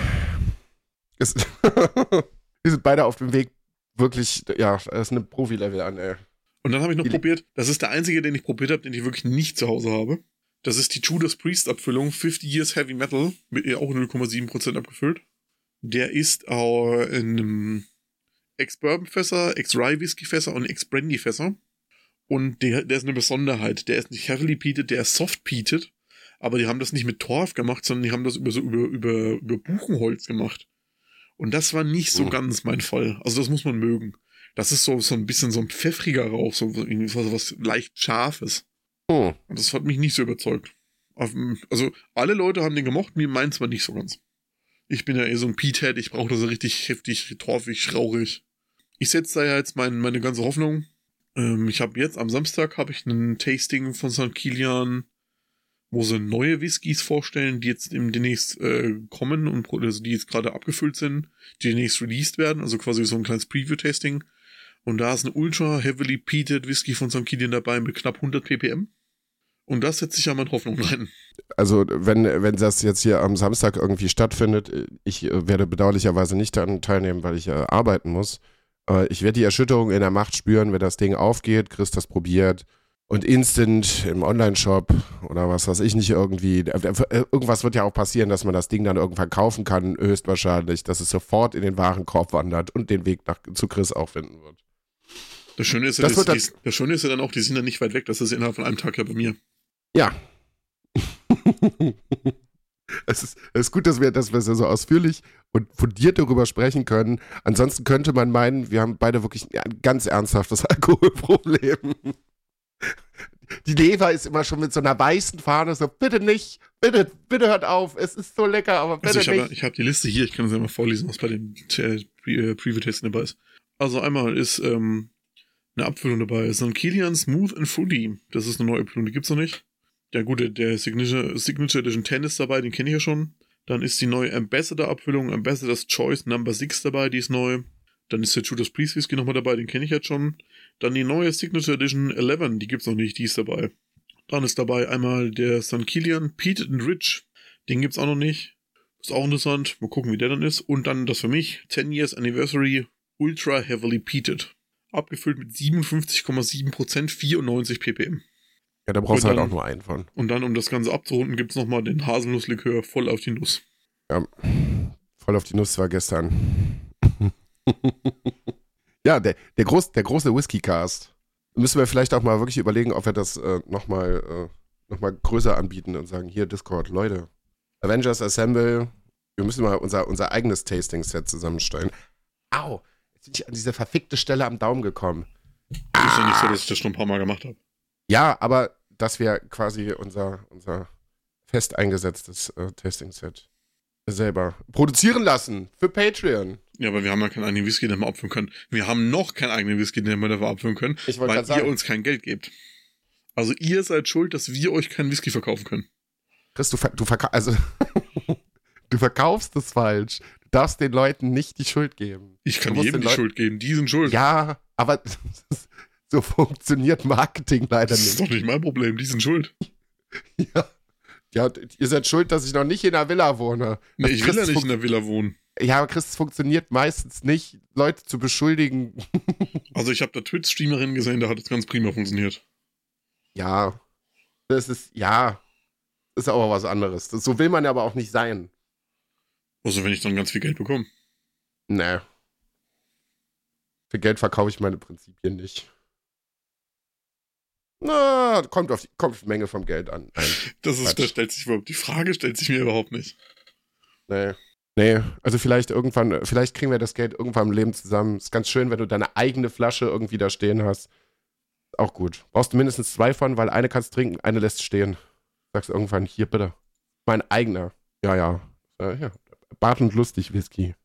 Wir sind beide auf dem Weg, wirklich, ja, das ist eine Profi-Level an, ey. Und dann habe ich noch probiert, das ist der einzige, den ich probiert habe, den ich wirklich nicht zu Hause habe. Das ist die Judas Priest Abfüllung 50 Years Heavy Metal mit ihr auch 0,7% abgefüllt. Der ist auch in einem Ex-Bourbon-Fässer, Ex-Rye-Whisky-Fässer und Ex-Brandy-Fässer. Und der, der ist eine Besonderheit. Der ist nicht heavily peated, der ist soft peated. Aber die haben das nicht mit Torf gemacht, sondern die haben das über so über, über, über Buchenholz gemacht. Und das war nicht so mhm. ganz mein Fall. Also das muss man mögen. Das ist so, so ein bisschen so ein pfeffriger Rauch, so irgendwie so was leicht Scharfes. Und das hat mich nicht so überzeugt. Also, alle Leute haben den gemocht, mir meins war nicht so ganz. Ich bin ja eher so ein Peathead, ich brauche das so richtig heftig, torfig, rauchig. Ich setze da ja jetzt mein, meine ganze Hoffnung. Ähm, ich habe jetzt am Samstag habe ich ein Tasting von St. Kilian, wo sie neue Whiskys vorstellen, die jetzt im demnächst äh, kommen und also die jetzt gerade abgefüllt sind, die demnächst released werden, also quasi so ein kleines Preview-Tasting. Und da ist ein ultra heavily peated Whisky von St. Kilian dabei mit knapp 100 ppm. Und das setzt sich ja meine Hoffnung rein. Also, wenn, wenn das jetzt hier am Samstag irgendwie stattfindet, ich äh, werde bedauerlicherweise nicht daran teilnehmen, weil ich äh, arbeiten muss. Äh, ich werde die Erschütterung in der Macht spüren, wenn das Ding aufgeht, Chris das probiert und instant im Online-Shop oder was weiß ich nicht irgendwie. Äh, irgendwas wird ja auch passieren, dass man das Ding dann irgendwann kaufen kann, höchstwahrscheinlich, dass es sofort in den Warenkorb wandert und den Weg nach, zu Chris auch finden wird. Das Schöne ist ja, das, das, die, das Schöne ist ja dann auch, die sind ja nicht weit weg, das ist innerhalb von einem Tag ja bei mir. Ja. es, ist, es ist gut, dass wir, dass wir so ausführlich und fundiert darüber sprechen können. Ansonsten könnte man meinen, wir haben beide wirklich ein ganz ernsthaftes Alkoholproblem. Die Leber ist immer schon mit so einer weißen Fahne so, bitte nicht, bitte, bitte hört auf, es ist so lecker, aber bitte also ich nicht. Hab, ich habe die Liste hier, ich kann es ja mal vorlesen, was bei dem äh, Preview-Testen dabei ist. Also einmal ist ähm, eine Abfüllung dabei. ist ein Kilian Smooth and Fruity. Das ist eine neue Abfüllung, die gibt's noch nicht. Ja gut, der Signature, Signature Edition 10 ist dabei, den kenne ich ja schon. Dann ist die neue Ambassador-Abfüllung, Ambassador's Choice Number 6 dabei, die ist neu. Dann ist der Judas Priest Whisky nochmal dabei, den kenne ich jetzt schon. Dann die neue Signature Edition 11, die gibt's noch nicht, die ist dabei. Dann ist dabei einmal der St. Kilian Peated and Rich, den gibt's auch noch nicht. Ist auch interessant, mal gucken, wie der dann ist. Und dann das für mich, 10 Years Anniversary Ultra Heavily Peated. Abgefüllt mit 57,7%, 94 ppm. Ja, da brauchst du halt auch nur einen von. Und dann, um das Ganze abzurunden, gibt es nochmal den Haselnusslikör voll auf die Nuss. Ja, voll auf die Nuss war gestern. ja, der, der, groß, der große Whisky-Cast. Müssen wir vielleicht auch mal wirklich überlegen, ob wir das äh, nochmal äh, noch größer anbieten und sagen, hier Discord, Leute, Avengers Assemble, wir müssen mal unser, unser eigenes Tasting-Set zusammenstellen. Au, bin ich an diese verfickte Stelle am Daumen gekommen. Ist ja nicht so, dass ich das schon ein paar Mal gemacht habe. Ja, aber dass wir quasi unser, unser fest eingesetztes äh, Testing-Set selber produzieren lassen für Patreon. Ja, aber wir haben ja keinen eigenen Whisky, den wir abfüllen können. Wir haben noch keinen eigenen Whisky, den wir dafür abfüllen können, weil ihr sagen. uns kein Geld gebt. Also ihr seid schuld, dass wir euch keinen Whisky verkaufen können. Chris, du, ver du, verka also du verkaufst es falsch. Du darfst den Leuten nicht die Schuld geben. Ich kann jedem die Leuten Schuld geben. Die sind schuld. Ja, aber So funktioniert Marketing leider nicht. Das ist doch nicht mein Problem, die sind schuld. ja. Ja, ihr seid schuld, dass ich noch nicht in der Villa wohne. Nee, ich will ja nicht in der Villa wohnen. Ja, aber Chris, es funktioniert meistens nicht, Leute zu beschuldigen. also ich habe da Twitch-Streamerin gesehen, da hat es ganz prima funktioniert. Ja. Das ist, ja. Ist aber was anderes. Das, so will man ja aber auch nicht sein. Also wenn ich dann ganz viel Geld bekomme. Nee. Für Geld verkaufe ich meine Prinzipien nicht. Na, kommt auf die, kommt auf die Menge vom Geld an. Nein, das ist, da stellt sich überhaupt, die Frage stellt sich mir überhaupt nicht. Nee. Nee, also vielleicht irgendwann, vielleicht kriegen wir das Geld irgendwann im Leben zusammen. Ist ganz schön, wenn du deine eigene Flasche irgendwie da stehen hast. Auch gut. Brauchst du mindestens zwei von, weil eine kannst trinken, eine lässt stehen. Sagst irgendwann, hier bitte. Mein eigener. Ja, ja. Äh, ja. Bart und lustig Whisky.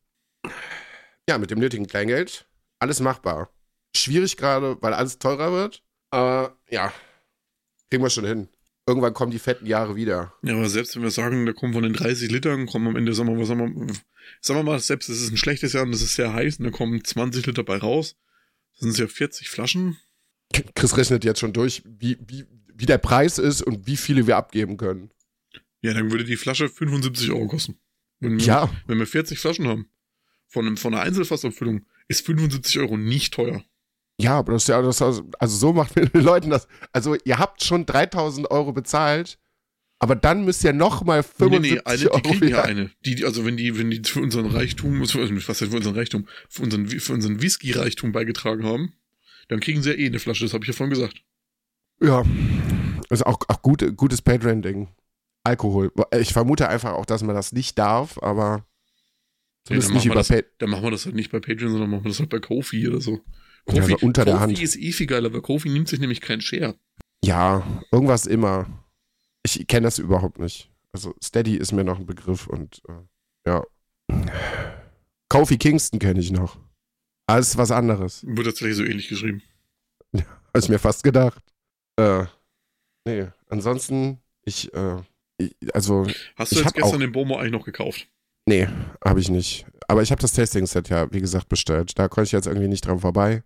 Ja, mit dem nötigen Kleingeld. Alles machbar. Schwierig gerade, weil alles teurer wird. Aber ja, kriegen wir schon hin. Irgendwann kommen die fetten Jahre wieder. Ja, aber selbst wenn wir sagen, da kommen von den 30 Litern, kommen am Ende, sagen wir mal, sagen wir, sagen wir mal selbst es ist ein schlechtes Jahr und es ist sehr heiß und da kommen 20 Liter bei raus. Das sind ja 40 Flaschen. Chris rechnet jetzt schon durch, wie, wie, wie der Preis ist und wie viele wir abgeben können. Ja, dann würde die Flasche 75 Euro kosten. Wenn wir, ja. Wenn wir 40 Flaschen haben, von, einem, von einer Einzelfassabfüllung, ist 75 Euro nicht teuer. Ja, aber das ist ja, das, also so macht man den Leuten das. Also ihr habt schon 3000 Euro bezahlt, aber dann müsst ihr nochmal 75 nee, nee, eine, Euro die kriegen ja eine. Die, also wenn die, wenn die für unseren Reichtum, was heißt für unseren Reichtum, für unseren, für unseren Whisky-Reichtum beigetragen haben, dann kriegen sie ja eh eine Flasche, das habe ich ja vorhin gesagt. Ja, also auch, auch gut, gutes Paid-Rending. Alkohol. Ich vermute einfach auch, dass man das nicht darf, aber zumindest ja, nicht über das, Dann machen wir das halt nicht bei Patreon, sondern machen wir das halt bei Kofi oder so. Kofi, also unter der Kofi Hand. ist eh viel geiler, weil Kofi nimmt sich nämlich keinen Share. Ja, irgendwas immer. Ich kenne das überhaupt nicht. Also Steady ist mir noch ein Begriff und äh, ja. Kofi Kingston kenne ich noch. Alles was anderes. Wird tatsächlich so ähnlich geschrieben. Habe ich mir fast gedacht. Äh, nee, ansonsten, ich, äh, also, Hast du Ich jetzt gestern auch- den Bomo eigentlich noch gekauft? nee, habe ich nicht. Aber ich habe das Tasting-Set ja, wie gesagt, bestellt. Da konnte ich jetzt irgendwie nicht dran vorbei.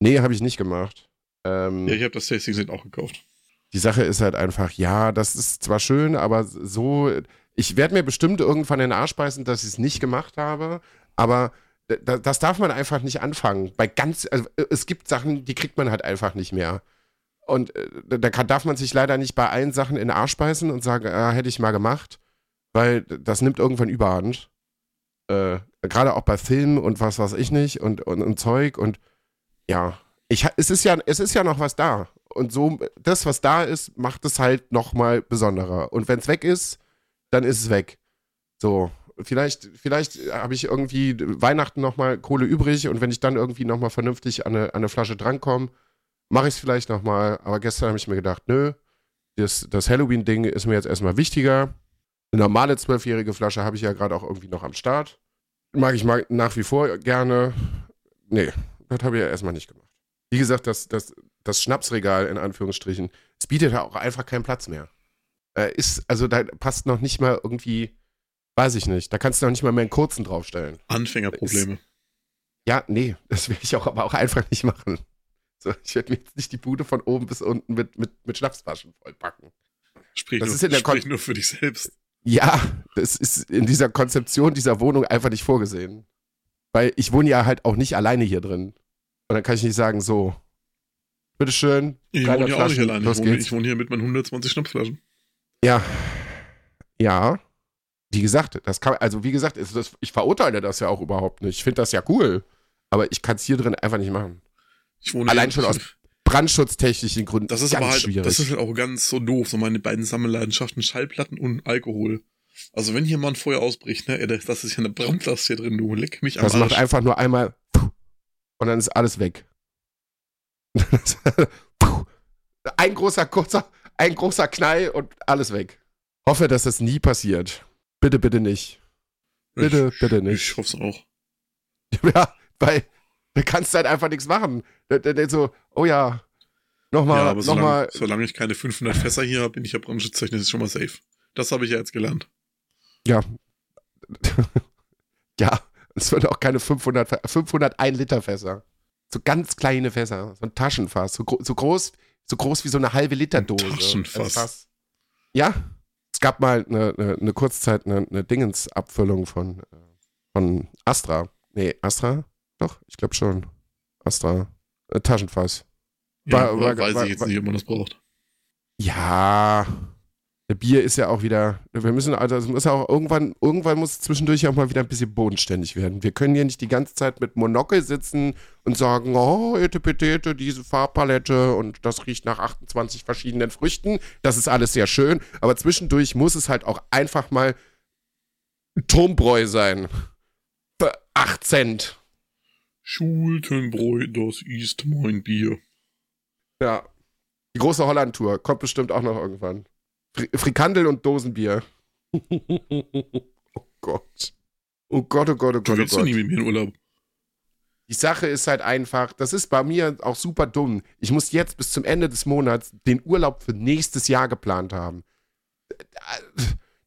Nee, habe ich nicht gemacht. Ähm, Ja, ich habe das Tasting Set auch gekauft. die Sache ist halt einfach, ja, das ist zwar schön, aber so, ich werde mir bestimmt irgendwann den Arsch beißen, dass ich es nicht gemacht habe, aber da, das darf man einfach nicht anfangen. Bei ganz, also es gibt Sachen, die kriegt man halt einfach nicht mehr. Und äh, da kann, darf man sich leider nicht bei allen Sachen in den Arsch beißen und sagen, ah, hätte ich mal gemacht, weil das nimmt irgendwann Überhand. Äh, Gerade auch bei Filmen und was weiß ich nicht und, und, und Zeug und ja, ich, es, ist ja, es ist ja noch was da. Und so, das, was da ist, macht es halt nochmal besonderer. Und wenn es weg ist, dann ist es weg. So, vielleicht, vielleicht habe ich irgendwie Weihnachten nochmal Kohle übrig und wenn ich dann irgendwie nochmal vernünftig an eine, an eine Flasche drankomme, mache ich es vielleicht nochmal. Aber gestern habe ich mir gedacht, nö, das, das Halloween-Ding ist mir jetzt erstmal wichtiger. Eine normale zwölfjährige Flasche habe ich ja gerade auch irgendwie noch am Start. Mag ich mag nach wie vor gerne. Nee, das habe ich ja erstmal nicht gemacht. Wie gesagt, das, das, das Schnapsregal in Anführungsstrichen, es bietet ja auch einfach keinen Platz mehr. Äh, ist, also da passt noch nicht mal irgendwie, weiß ich nicht, da kannst du noch nicht mal mehr einen kurzen draufstellen. Anfängerprobleme. Ja, nee, das will ich auch aber auch einfach nicht machen. So, ich werde mir jetzt nicht die Bude von oben bis unten mit, mit, mit Schnapsflaschen vollpacken. Sprich, Das nur, ist in der sprich Kon- nur für dich selbst. Ja, das ist in dieser Konzeption dieser Wohnung einfach nicht vorgesehen. Weil ich wohne ja halt auch nicht alleine hier drin. Und dann kann ich nicht sagen, so, bitteschön, Ich 300 wohne hier auch nicht alleine. Ich wohne, ich wohne hier mit meinen 120 Schnapsflaschen. Ja. Ja. Wie gesagt, das kann, also wie gesagt, ist das, ich verurteile das ja auch überhaupt nicht. Ich finde das ja cool. Aber ich kann es hier drin einfach nicht machen. Ich wohne Allein schon aus brandschutztechnischen Gründen. Das ist ganz aber halt, schwierig. das ist halt auch ganz so doof, so meine beiden Sammelleidenschaften, Schallplatten und Alkohol. Also wenn hier mal ein Feuer ausbricht, ne, das ist ja eine Brandlast hier drin, du leck mich am das macht Arsch. einfach nur einmal und dann ist alles weg. ein großer, kurzer, ein großer Knall und alles weg. Hoffe, dass das nie passiert. Bitte, bitte nicht. Bitte, bitte nicht. Ich hoffe es auch. Ja, weil da kannst du halt einfach nichts machen. Da, da, da so, oh ja, nochmal, ja, aber solange, nochmal. solange ich keine 500 Fässer hier habe, bin ich ja brandschutztechnisch schon mal safe. Das habe ich ja jetzt gelernt. Ja. ja, es wird auch keine 500, Fä- 501 Liter Fässer. So ganz kleine Fässer, so ein Taschenfass, so, so groß, so groß wie so eine halbe Liter Dose. Ein Taschenfass. Das Fass. Ja, es gab mal eine, eine, eine Kurzzeit eine, eine Dingensabfüllung von, äh, von Astra. Nee, Astra? Doch, ich glaube schon. Astra. Äh, Taschenfass. Ja, War- weiß war- ich jetzt nicht, ob man das braucht. Ja, Bier ist ja auch wieder, wir müssen, also es muss auch irgendwann, irgendwann muss zwischendurch auch mal wieder ein bisschen bodenständig werden. Wir können hier nicht die ganze Zeit mit Monokel sitzen und sagen, oh, etepetete, diese Farbpalette und das riecht nach 28 verschiedenen Früchten. Das ist alles sehr schön, aber zwischendurch muss es halt auch einfach mal Turmbräu sein. Für 8 Cent. Schultenbräu, das ist mein Bier. Ja. Die große Holland-Tour kommt bestimmt auch noch irgendwann. Fri Frikandel und Dosenbier. oh Gott. Oh Gott, oh Gott, oh Du Gott, oh willst doch Gott. nie mit mir in Urlaub. Die Sache ist halt einfach, das ist bei mir auch super dumm. Ich muss jetzt bis zum Ende des Monats den Urlaub für nächstes Jahr geplant haben.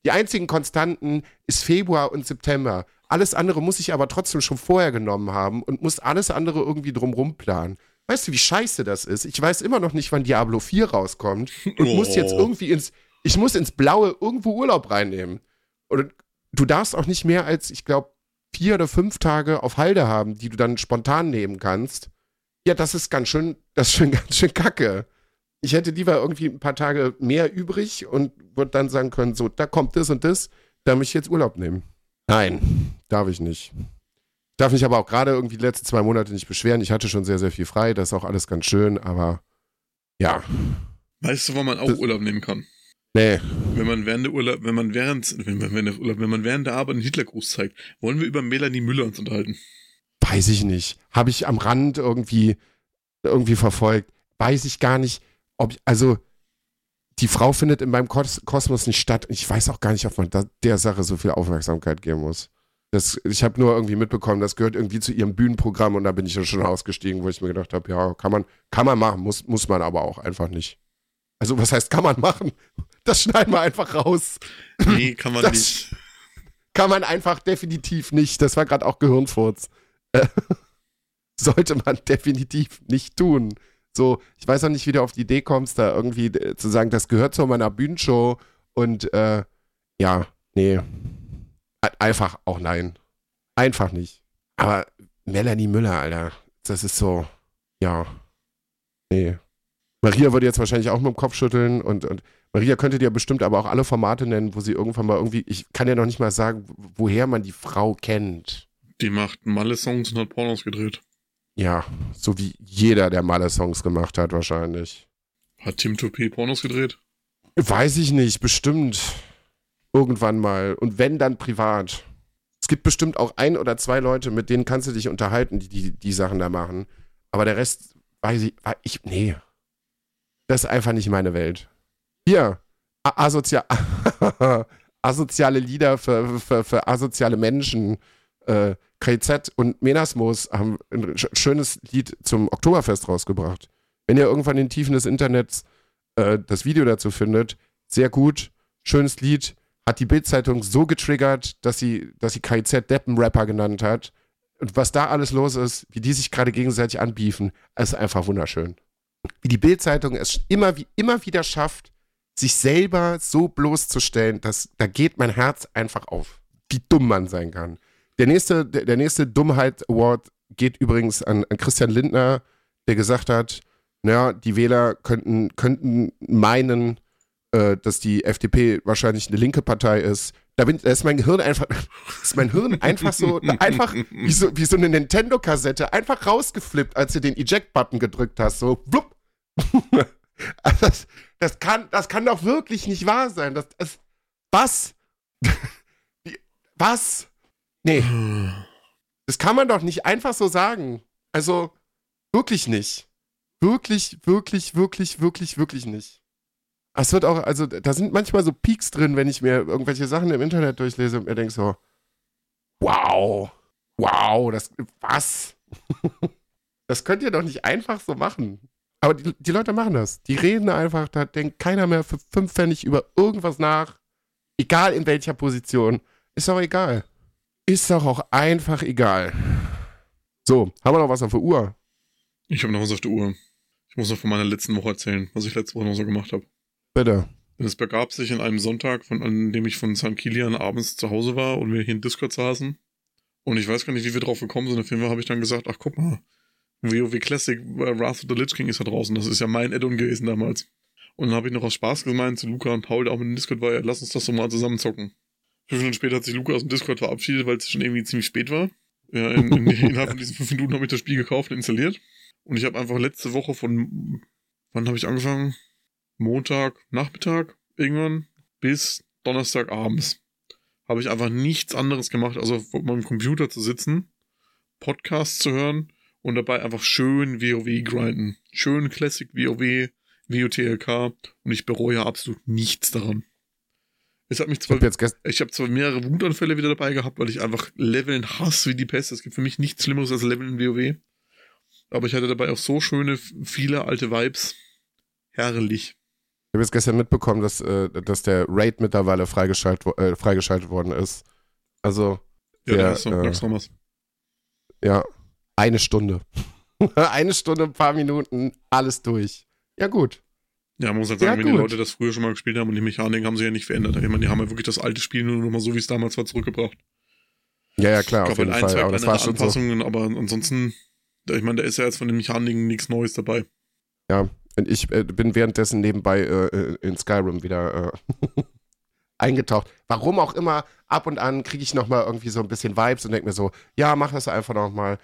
Die einzigen Konstanten ist Februar und September. Alles andere muss ich aber trotzdem schon vorher genommen haben und muss alles andere irgendwie drumrum planen. Weißt du, wie scheiße das ist? Ich weiß immer noch nicht, wann Diablo 4 rauskommt und Oh. muss jetzt irgendwie ins, ich muss ins Blaue irgendwo Urlaub reinnehmen. Und du darfst auch nicht mehr als, ich glaube, vier oder fünf Tage auf Halde haben, die du dann spontan nehmen kannst. Ja, das ist ganz schön, das ist schon ganz schön kacke. Ich hätte lieber irgendwie ein paar Tage mehr übrig und würde dann sagen können, so, da kommt das und das, da möchte ich jetzt Urlaub nehmen. Nein, darf ich nicht. Darf mich aber auch gerade irgendwie die letzten zwei Monate nicht beschweren. Ich hatte schon sehr, sehr viel frei, das ist auch alles ganz schön, aber ja, Weißt du, wann man auch Das- Urlaub nehmen kann? nee. Wenn man während der Urlaub, wenn man während, wenn man, wenn der Urlaub, wenn man während der Arbeit einen Hitlergruß zeigt, wollen wir über Melanie Müller uns unterhalten. Weiß ich nicht. Habe ich am Rand irgendwie, irgendwie verfolgt. Weiß ich gar nicht, ob, also, die Frau findet in meinem Kos Kosmos nicht statt. Ich weiß auch gar nicht, ob man da, der Sache so viel Aufmerksamkeit geben muss. Das, ich habe nur irgendwie mitbekommen, das gehört irgendwie zu ihrem Bühnenprogramm und da bin ich dann schon ausgestiegen, wo ich mir gedacht habe, ja, kann man, kann man machen, muss, muss man aber auch einfach nicht. Also, was heißt, kann man machen? Das schneiden wir einfach raus. Nee, kann man Das nicht. Kann man einfach definitiv nicht. Das war gerade auch Gehirnfurz. Äh, Sollte man definitiv nicht tun. So, ich weiß auch nicht, wie du auf die Idee kommst, da irgendwie äh, zu sagen, das gehört zu meiner Bühnenshow und äh, ja, nee. Ein- Einfach auch nein. Einfach nicht. Aber Melanie Müller, Alter, das ist so, ja, nee. Maria würde jetzt wahrscheinlich auch mit dem Kopf schütteln und, und Maria könnte dir bestimmt aber auch alle Formate nennen, wo sie irgendwann mal irgendwie, ich kann ja noch nicht mal sagen, woher man die Frau kennt. Die macht Malle-Songs und hat Pornos gedreht. Ja, so wie jeder, der Maler Songs gemacht hat, wahrscheinlich. Hat Tim Toupé Pornos gedreht? Weiß ich nicht, bestimmt. Irgendwann mal. Und wenn, dann privat. Es gibt bestimmt auch ein oder zwei Leute, mit denen kannst du dich unterhalten, die die, die Sachen da machen. Aber der Rest, weiß ich, ich, nee. Das ist einfach nicht meine Welt. Hier, asozial, asoziale Lieder für, für, für asoziale Menschen. Äh, KZ und Menasmus haben ein sch- schönes Lied zum Oktoberfest rausgebracht. Wenn ihr irgendwann in den Tiefen des Internets äh, das Video dazu findet, sehr gut, schönes Lied, hat die Bildzeitung so getriggert, dass sie, dass sie KZ Deppen-Rapper genannt hat. Und was da alles los ist, wie die sich gerade gegenseitig anbiefen, ist einfach wunderschön. Wie die Bildzeitung es immer, wie, immer wieder schafft, sich selber so bloßzustellen, dass da geht mein Herz einfach auf, wie dumm man sein kann. Der nächste, der, der nächste Dummheit-Award geht übrigens an, an Christian Lindner, der gesagt hat, naja, die Wähler könnten, könnten meinen, äh, dass die FDP wahrscheinlich eine linke Partei ist. Da, bin, da ist mein Gehirn einfach, ist mein Hirn einfach so, einfach wie so, wie so eine Nintendo-Kassette, einfach rausgeflippt, als du den Eject-Button gedrückt hast. So, blub. Also das, das, kann, das kann doch wirklich nicht wahr sein. Das, das, was? Was? Nee, das kann man doch nicht einfach so sagen. Also, wirklich nicht. Wirklich, wirklich, wirklich, wirklich, wirklich nicht. Es wird auch, also da sind manchmal so Peaks drin, wenn ich mir irgendwelche Sachen im Internet durchlese und mir denke so, wow, wow, das, was? das könnt ihr doch nicht einfach so machen. Aber die, die Leute machen das. Die reden einfach, da denkt keiner mehr für fünf Pfennig über irgendwas nach. Egal in welcher Position. Ist doch egal. Ist doch auch einfach egal. So, haben wir noch was auf der Uhr? Ich habe noch was auf der Uhr. Ich muss noch von meiner letzten Woche erzählen, was ich letzte Woche noch so gemacht habe. Bitte. Denn es begab sich an einem Sonntag, von, an dem ich von St. Kilian abends zu Hause war und wir hier in Discord saßen. Und ich weiß gar nicht, wie wir drauf gekommen sind. Auf jeden Fall habe ich dann gesagt, ach guck mal, WoW Classic äh, Wrath of the Lich King ist da draußen. Das ist ja mein Add-on gewesen damals. Und dann habe ich noch aus Spaß gemeint zu Luca und Paul, der auch mit dem Discord war, ja, lass uns das doch mal zusammen zocken. Fünf Minuten später hat sich Luca aus dem Discord verabschiedet, weil es schon irgendwie ziemlich spät war. Ja, in, in, innerhalb von diesen fünf Minuten habe ich das Spiel gekauft und installiert. Und ich habe einfach letzte Woche von, wann habe ich angefangen? Montag, Nachmittag, irgendwann, bis Donnerstag abends. Habe ich einfach nichts anderes gemacht, also vor meinem Computer zu sitzen, Podcasts zu hören und dabei einfach schön WoW grinden. Schön Classic WoW, WOTLK und ich bereue absolut nichts daran. Es hat mich Ich zwar habe jetzt gest ich habe zwar mehrere Wutanfälle wieder dabei gehabt, weil ich einfach Leveln hasse wie die Pest. Es gibt für mich nichts Schlimmeres als Leveln in WoW. Aber ich hatte dabei auch so schöne, viele alte Vibes. Herrlich. Ich habe jetzt gestern mitbekommen, dass, äh, dass der Raid mittlerweile freigeschaltet, wo- äh, freigeschaltet worden ist. Also, Ja, da ist noch äh, ja, eine Stunde. eine Stunde, ein paar Minuten, alles durch. Ja, gut. Ja, man muss halt ja, sagen, wenn die. Leute das früher schon mal gespielt haben und die Mechaniken haben sich ja nicht verändert. Ich meine, die haben ja wirklich das alte Spiel nur noch mal so, wie es damals war, zurückgebracht. Ja, ja, klar, Ich auf glaube, jeden ein, Fall. Aber das war schon so. Anpassungen, aber ansonsten, ich meine, da ist ja jetzt von den Mechaniken nichts Neues dabei. Ja, und ich äh, bin währenddessen nebenbei äh, äh, in Skyrim wieder äh, eingetaucht. Warum auch immer, ab und an kriege ich nochmal irgendwie so ein bisschen Vibes und denke mir so, ja, mach das einfach nochmal.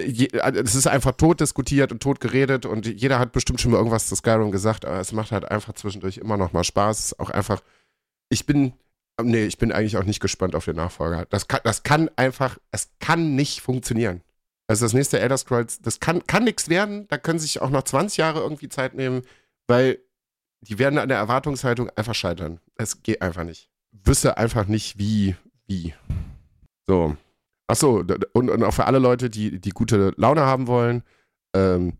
Es ist einfach tot diskutiert und tot geredet und jeder hat bestimmt schon mal irgendwas zu Skyrim gesagt, aber es macht halt einfach zwischendurch immer noch mal Spaß. Auch einfach, ich bin, nee, ich bin eigentlich auch nicht gespannt auf den Nachfolger. Das kann, das kann einfach, es kann nicht funktionieren. Also das nächste Elder Scrolls, das kann, kann nichts werden. Da können sich auch noch 20 Jahre irgendwie Zeit nehmen, weil die werden an der Erwartungshaltung einfach scheitern. Es geht einfach nicht. Wüsste einfach nicht, wie, wie. So. Achso, und, und auch für alle Leute, die, die gute Laune haben wollen, ähm,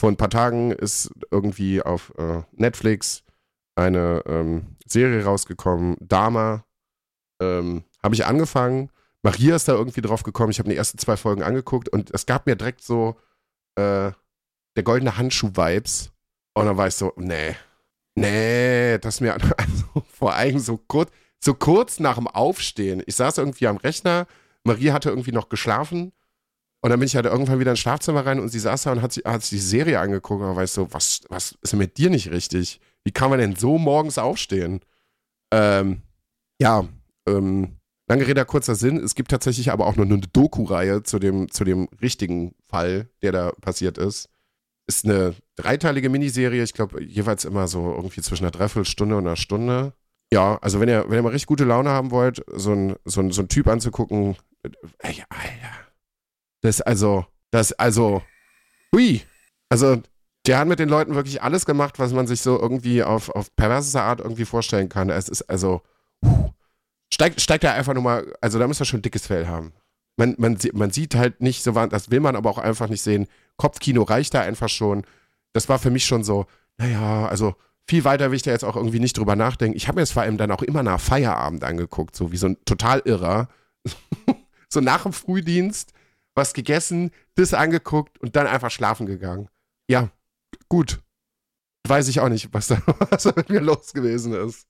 vor ein paar Tagen ist irgendwie auf äh, Netflix eine ähm, Serie rausgekommen, Dama. Ähm, habe ich angefangen. Maria ist da irgendwie drauf gekommen. Ich habe die ersten zwei Folgen angeguckt und es gab mir direkt so äh, der goldene Handschuh-Vibes. Und dann war ich so, nee, nee, das mir also vor allem so kurz, so kurz nach dem Aufstehen. Ich saß irgendwie am Rechner, Maria hatte irgendwie noch geschlafen und dann bin ich halt irgendwann wieder ins Schlafzimmer rein und sie saß da und hat, hat sich die Serie angeguckt und war ich so, was, was ist denn mit dir nicht richtig? Wie kann man denn so morgens aufstehen? Ähm, ja, ähm, lange Rede, kurzer Sinn. Es gibt tatsächlich aber auch noch eine Doku-Reihe zu dem, zu dem richtigen Fall, der da passiert ist. Ist eine dreiteilige Miniserie, ich glaube, jeweils immer so irgendwie zwischen einer Dreiviertelstunde und einer Stunde. Ja, also wenn ihr, wenn ihr mal richtig gute Laune haben wollt, so ein, so ein, so ein Typ anzugucken, äh, ey, Alter das also, das also, hui. Also, der hat mit den Leuten wirklich alles gemacht, was man sich so irgendwie auf, auf perverse Art irgendwie vorstellen kann. Es ist also, steigt, steigt er einfach nur mal, also da muss er schon dickes Fell haben. Man, man, man sieht halt nicht so, das will man aber auch einfach nicht sehen. Kopfkino reicht da einfach schon. Das war für mich schon so, naja, also viel weiter will ich da jetzt auch irgendwie nicht drüber nachdenken. Ich habe mir es vor allem dann auch immer nach Feierabend angeguckt, so wie so ein total Irrer. so nach dem Frühdienst was gegessen, das angeguckt und dann einfach schlafen gegangen. Ja, gut. Weiß ich auch nicht, was da, was da mit mir los gewesen ist.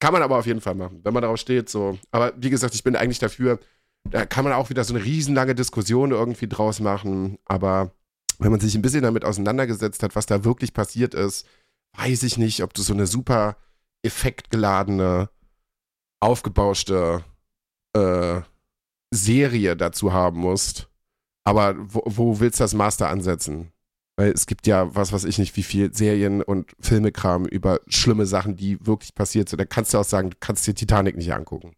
Kann man aber auf jeden Fall machen, wenn man darauf steht, so. Aber wie gesagt, ich bin eigentlich dafür, da kann man auch wieder so eine riesenlange Diskussion irgendwie draus machen. Aber wenn man sich ein bisschen damit auseinandergesetzt hat, was da wirklich passiert ist, weiß ich nicht, ob du so eine super effektgeladene, aufgebauschte äh, Serie dazu haben musst, aber wo, wo willst du das Master ansetzen? Weil es gibt ja, was weiß ich nicht, wie viel Serien und Filmekram über schlimme Sachen, die wirklich passiert sind. Da kannst du auch sagen, du kannst dir Titanic nicht angucken.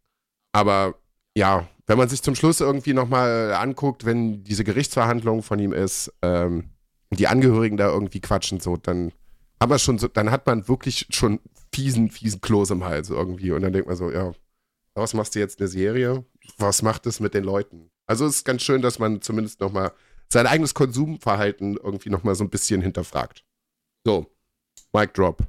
Aber ja, wenn man sich zum Schluss irgendwie nochmal anguckt, wenn diese Gerichtsverhandlung von ihm ist, ähm, die Angehörigen da irgendwie quatschen, so, dann haben wir schon so, dann hat man wirklich schon fiesen, fiesen Kloß im Hals irgendwie. Und dann denkt man so, ja, was machst du jetzt eine Serie? Was macht es mit den Leuten? Also es ist ganz schön, dass man zumindest nochmal sein eigenes Konsumverhalten irgendwie nochmal so ein bisschen hinterfragt. So, Mic Drop.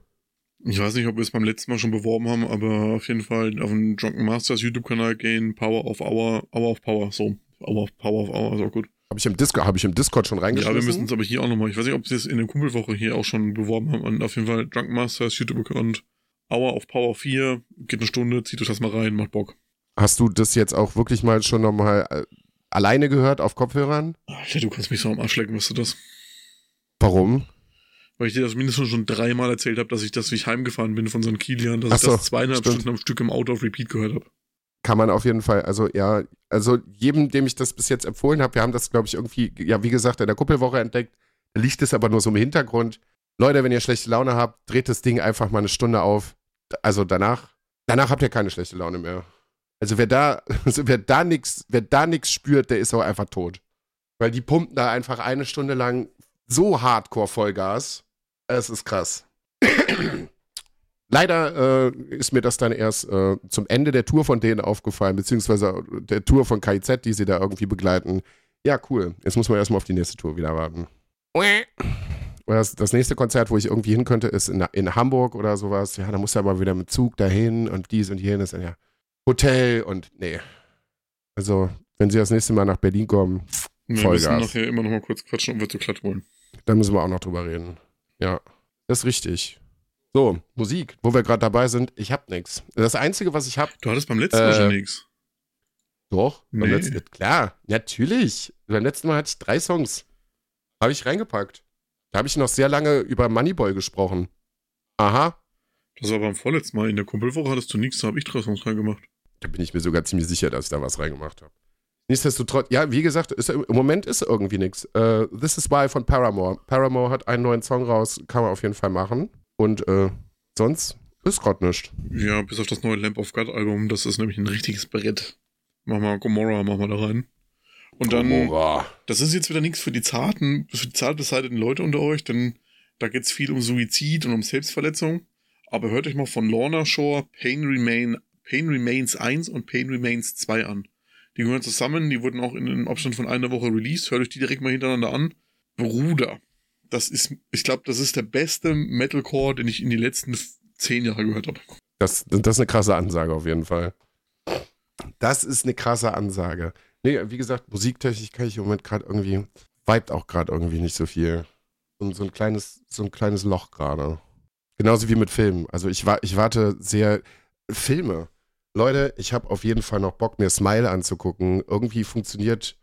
Ich weiß nicht, ob wir es beim letzten Mal schon beworben haben, aber auf jeden Fall auf den Drunken Masters YouTube-Kanal gehen, Power of Hour, Hour of Power, so. Hour of Power of Hour, ist auch gut. Habe ich, im Discord, hab ich im Discord schon reingeschrieben? Ja, wir müssen es aber hier auch nochmal, ich weiß nicht, ob sie es in der Kumpelwoche hier auch schon beworben haben, und auf jeden Fall Drunken Masters YouTube-Account, Hour of Power 4, geht eine Stunde, zieht euch das mal rein, macht Bock. Hast du das jetzt auch wirklich mal schon nochmal äh, alleine gehört auf Kopfhörern? Alter, du kannst mich so am Arsch lecken, weißt du das? Warum? Weil ich dir das mindestens schon dreimal erzählt habe, dass ich das, wie ich heimgefahren bin von so einem Kilian, dass so, ich das zweieinhalb stimmt. Stunden am Stück im Auto auf Repeat gehört habe. Kann man auf jeden Fall, also ja, also jedem, dem ich das bis jetzt empfohlen habe, wir haben das, glaube ich, irgendwie, ja, wie gesagt, in der Kuppelwoche entdeckt, liegt es aber nur so im Hintergrund. Leute, wenn ihr schlechte Laune habt, dreht das Ding einfach mal eine Stunde auf. Also danach, danach habt ihr keine schlechte Laune mehr. Also wer da, also wer da nichts, wer da nichts spürt, der ist auch einfach tot. Weil die pumpen da einfach eine Stunde lang so hardcore Vollgas. Es ist krass. Leider äh, ist mir das dann erst äh, zum Ende der Tour von denen aufgefallen, beziehungsweise der Tour von KIZ, die sie da irgendwie begleiten. Ja, cool. Jetzt muss man erstmal auf die nächste Tour wieder warten. Das, das, nächste Konzert, wo ich irgendwie hin könnte, ist in, in Hamburg oder sowas. Ja, da muss er aber wieder mit Zug dahin und dies und jenes. Ja. Hotel und nee. Also, wenn sie das nächste Mal nach Berlin kommen, nee, Vollgas. Wir müssen nachher immer noch mal kurz quatschen, ob wir zu glatt wollen. Da müssen wir auch noch drüber reden. Ja, das ist richtig. So, Musik, wo wir gerade dabei sind, ich hab nichts. Das Einzige, was ich hab. Du hattest beim letzten Mal schon äh, nichts. Doch, nee. beim letzten, klar, natürlich. Beim letzten Mal hatte ich drei Songs. Habe ich reingepackt. Da habe ich noch sehr lange über Moneyboy gesprochen. Aha. Das war beim vorletzten Mal. In der Kumpelwoche hattest du nichts, da habe ich drei Songs reingemacht. Da bin ich mir sogar ziemlich sicher, dass ich da was reingemacht habe. Nichtsdestotrotz, ja, wie gesagt, ist, im Moment ist irgendwie nichts. Uh, This is Why von Paramore. Paramore hat einen neuen Song raus, kann man auf jeden Fall machen. Und äh, sonst ist gerade nichts. Ja, bis auf das neue Lamp of God Album, das ist nämlich ein richtiges Brett. Mach mal Gomorrah, mach mal da rein. Und dann, Gomorra. das ist jetzt wieder nichts für die zarten, für die zart beseiteten Leute unter euch, denn da geht es viel um Suizid und um Selbstverletzung. Aber hört euch mal von Lorna Shore Pain, Remain, Pain Remains 1 und Pain Remains 2 an. Die gehören zusammen, die wurden auch in einem Abstand von einer Woche released. Hört euch die direkt mal hintereinander an. Bruder, das ist, ich glaube, das ist der beste Metalcore, den ich in den letzten zehn Jahren gehört habe. Das, das ist eine krasse Ansage auf jeden Fall. Das ist eine krasse Ansage. Nee, wie gesagt, musiktechnisch kann ich im Moment gerade irgendwie, vibet auch gerade irgendwie nicht so viel. Und so ein kleines, so ein kleines Loch gerade. Genauso wie mit Filmen. Also ich, ich warte sehr. Filme. Leute, ich habe auf jeden Fall noch Bock, mir Smile anzugucken. Irgendwie funktioniert,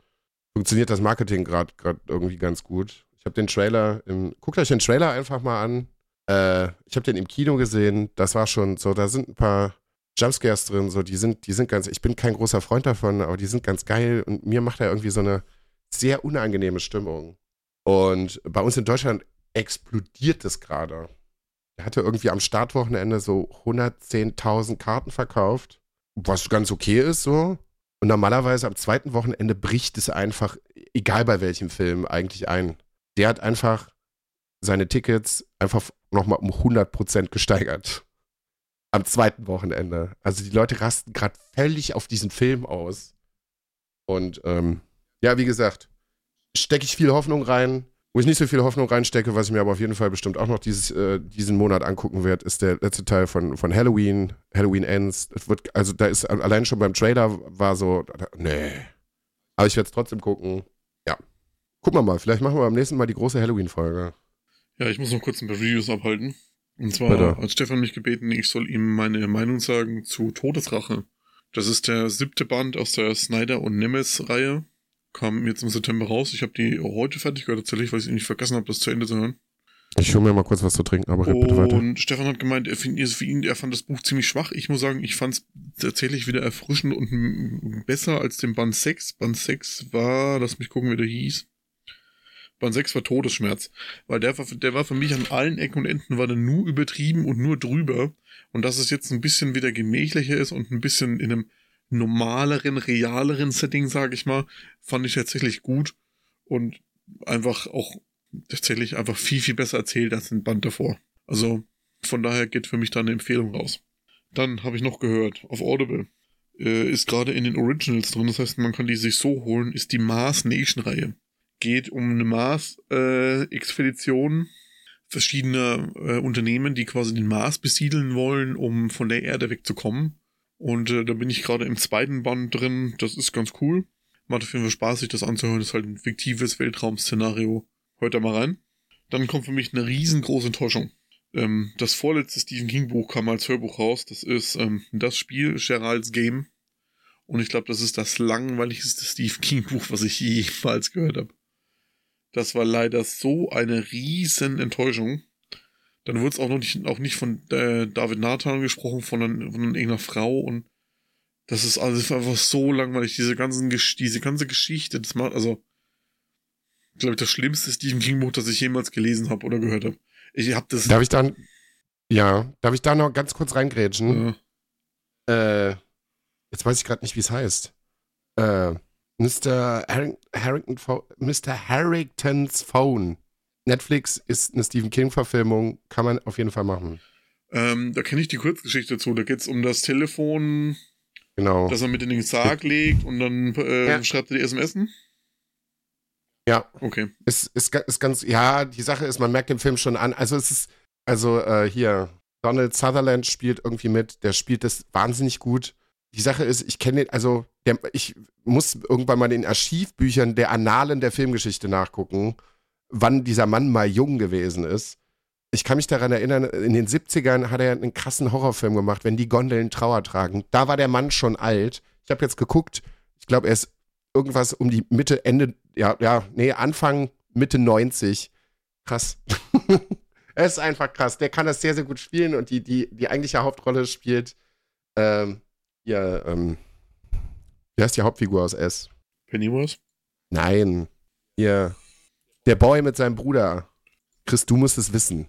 funktioniert das Marketing gerade irgendwie ganz gut. Ich habe den Trailer, im, guckt euch den Trailer einfach mal an. Äh, ich habe den im Kino gesehen. Das war schon so, da sind ein paar Jumpscares drin, so, die sind, die sind ganz, ich bin kein großer Freund davon, aber die sind ganz geil und mir macht er irgendwie so eine sehr unangenehme Stimmung. Und bei uns in Deutschland explodiert das gerade. Er hatte irgendwie am Startwochenende so 110.000 Karten verkauft, was ganz okay ist so. Und normalerweise am zweiten Wochenende bricht es einfach, egal bei welchem Film, eigentlich ein. Der hat einfach seine Tickets einfach nochmal um 100% gesteigert. Am zweiten Wochenende. Also die Leute rasten gerade völlig auf diesen Film aus. Und ähm, ja, wie gesagt, stecke ich viel Hoffnung rein. Wo ich nicht so viel Hoffnung reinstecke, was ich mir aber auf jeden Fall bestimmt auch noch dieses, äh, diesen Monat angucken werde, ist der letzte Teil von, von Halloween, Halloween Ends. Wird, also da ist allein schon beim Trailer war so, nee. Aber ich werde es trotzdem gucken. Gucken wir mal, vielleicht machen wir beim nächsten Mal die große Halloween-Folge. Ja, ich muss noch kurz ein paar Reviews abhalten. Und zwar Bitte. hat Stefan mich gebeten, ich soll ihm meine Meinung sagen zu Todesrache. Das ist der siebte Band aus der Snyder und Nemes-Reihe. Kam jetzt im September raus. Ich habe die heute fertig gehört, tatsächlich, weil ich nicht vergessen habe, das zu Ende zu hören. Ich hole mir mal kurz was zu trinken, aber red bitte weiter. Und Stefan hat gemeint, er, find, für ihn, er fand das Buch ziemlich schwach. Ich muss sagen, ich fand es tatsächlich wieder erfrischend und besser als den Band 6. Band 6 war, lass mich gucken, wie der hieß. Band 6 war Todesschmerz. Weil der war, der war für mich an allen Ecken und Enden war der nur übertrieben und nur drüber. Und dass es jetzt ein bisschen wieder gemächlicher ist und ein bisschen in einem normaleren, realeren Setting, sage ich mal, fand ich tatsächlich gut. Und einfach auch tatsächlich einfach viel, viel besser erzählt als ein Band davor. Also von daher geht für mich da eine Empfehlung raus. Dann habe ich noch gehört, auf Audible äh, ist gerade in den Originals drin, das heißt, man kann die sich so holen, ist die Mars Nation Reihe geht um eine Mars-Expedition äh, verschiedener äh, Unternehmen, die quasi den Mars besiedeln wollen, um von der Erde wegzukommen. Und äh, da bin ich gerade im zweiten Band drin. Das ist ganz cool. Macht auf jeden Fall Spaß, sich das anzuhören. Das ist halt ein fiktives Weltraum-Szenario. Hört da mal rein. Dann kommt für mich eine riesengroße Enttäuschung. Ähm, das vorletzte Stephen King Buch kam als Hörbuch raus. Das ist ähm, das Spiel Geralds Game. Und ich glaube, das ist das langweiligste Stephen King Buch, was ich jemals gehört habe. Das war leider so eine riesen Enttäuschung. Dann wurde es auch noch nicht, auch nicht von äh, David Nathan gesprochen, von, von irgendeiner Frau und das ist alles einfach so langweilig, diese ganzen, diese ganze Geschichte, das macht, also, glaube ich, das schlimmste Stephen King Buch, das ich jemals gelesen habe oder gehört habe. Ich habe das. Darf ich dann, ja, darf ich da noch ganz kurz reingrätschen? Ja. Äh, jetzt weiß ich gerade nicht, wie es heißt. Äh, Mr. Harrington, Mr. Harringtons Phone. Netflix ist eine Stephen King-Verfilmung, kann man auf jeden Fall machen. Ähm, da kenne ich die Kurzgeschichte dazu. Da geht es um das Telefon, genau. das er mit in den Sarg legt und dann äh, ja. schreibt er die SMS. Ja. Okay. Ist, ist, ist ganz, ja, die Sache ist, man merkt den Film schon an. Also es ist, also äh, hier, Donald Sutherland spielt irgendwie mit, der spielt das wahnsinnig gut. Die Sache ist, ich kenne den, also der, ich muss irgendwann mal in den Archivbüchern der Annalen der Filmgeschichte nachgucken, wann dieser Mann mal jung gewesen ist. Ich kann mich daran erinnern, in den 70ern hat er einen krassen Horrorfilm gemacht, wenn die Gondeln Trauer tragen. Da war der Mann schon alt. Ich habe jetzt geguckt, ich glaube, er ist irgendwas um die Mitte, Ende, ja, ja, nee, Anfang, Mitte 90. Krass. er ist einfach krass. Der kann das sehr, sehr gut spielen und die, die, die eigentliche Hauptrolle spielt ähm, ja, ähm, wie heißt die Hauptfigur aus S? Pennyworth? Nein. Ihr, der Boy mit seinem Bruder. Chris, du musst es wissen.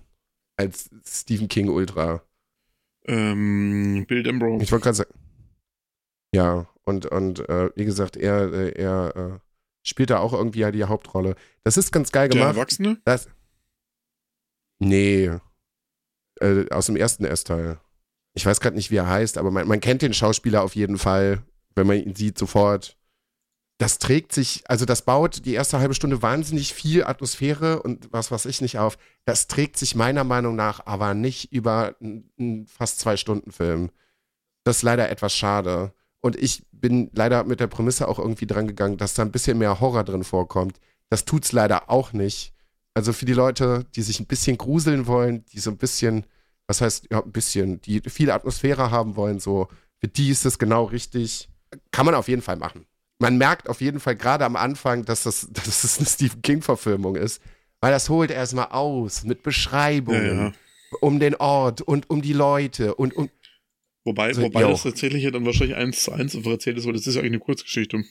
Als Stephen King Ultra. Ähm, Bill Dembro. Ich wollte gerade sagen. Ja, und, und äh, wie gesagt, er, äh, er äh, spielt da auch irgendwie ja die Hauptrolle. Das ist ganz geil Der gemacht. Erwachsene? Das, nee. Äh, aus dem ersten S-Teil. Ich weiß gerade nicht, wie er heißt, aber man, man kennt den Schauspieler auf jeden Fall, wenn man ihn sieht, sofort. Das trägt sich, also das baut die erste halbe Stunde wahnsinnig viel Atmosphäre und was weiß ich nicht auf. Das trägt sich meiner Meinung nach aber nicht über einen fast zwei Stunden Film. Das ist leider etwas schade. Und ich bin leider mit der Prämisse auch irgendwie dran gegangen, dass da ein bisschen mehr Horror drin vorkommt. Das tut's leider auch nicht. Also für die Leute, die sich ein bisschen gruseln wollen, die so ein bisschen, was heißt, ja, ein bisschen, die viel Atmosphäre haben wollen, so, für die ist das genau richtig. Kann man auf jeden Fall machen. Man merkt auf jeden Fall gerade am Anfang, dass das, dass das eine Stephen King-Verfilmung ist, weil das holt erstmal aus mit Beschreibungen Ja, ja. um den Ort und um die Leute und um. Wobei, Also, wobei jo. das tatsächlich ja dann wahrscheinlich eins zu eins einfach erzählt ist, weil das ist ja eigentlich eine Kurzgeschichte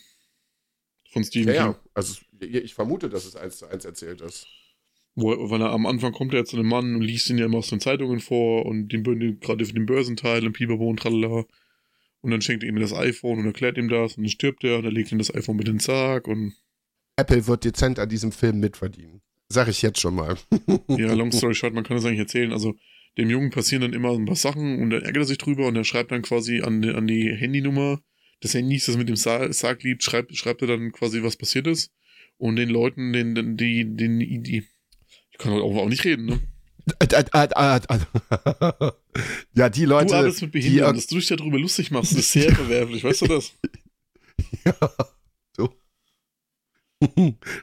von Stephen Ja, King. ja, also ich vermute, dass es eins zu eins erzählt ist. Wo, weil er am Anfang kommt er zu einem Mann und liest ihn ja immer aus den Zeitungen vor und den, den gerade für den Börsenteil und Pipapo und tralala. Und dann schenkt er ihm das iPhone und erklärt ihm das und dann stirbt er und er legt ihm das iPhone mit in den Sarg und Apple wird dezent an diesem Film mitverdienen. Sag ich jetzt schon mal. ja, long story short, man kann das eigentlich erzählen. Also dem Jungen passieren dann immer ein paar Sachen und dann ärgert er sich drüber und er schreibt dann quasi an, die- an die Handynummer des Handys, das mit dem Sa- Sarg liegt, schreibt, schreibt er dann quasi, was passiert ist. Und den Leuten, den, den, die, den, die, ich kann auch, auch nicht reden, ne? Ja, die Du Leute. arbeitest mit Behinderten, äh, dass du dich darüber lustig machst, ist sehr verwerflich, weißt du das? ja, so.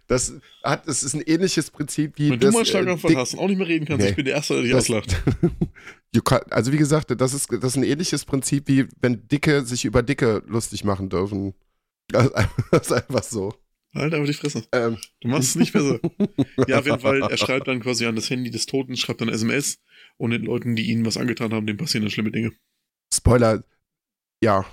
Das hat, das ist ein ähnliches Prinzip wie Wenn das, du mal einen äh, Schlaganfall Dick- hast und auch nicht mehr reden kannst, Nee. ich bin der Erste, der dich auslacht. Also wie gesagt, das ist, das ist ein ähnliches Prinzip wie wenn Dicke sich über Dicke lustig machen dürfen. Das ist einfach so. Halt einfach die Fresse. Ähm, Du machst es nicht besser. Ja, auf jeden Fall, er schreibt dann quasi an das Handy des Toten, schreibt dann SMS und den Leuten, die ihnen was angetan haben, denen passieren dann schlimme Dinge. Spoiler, ja.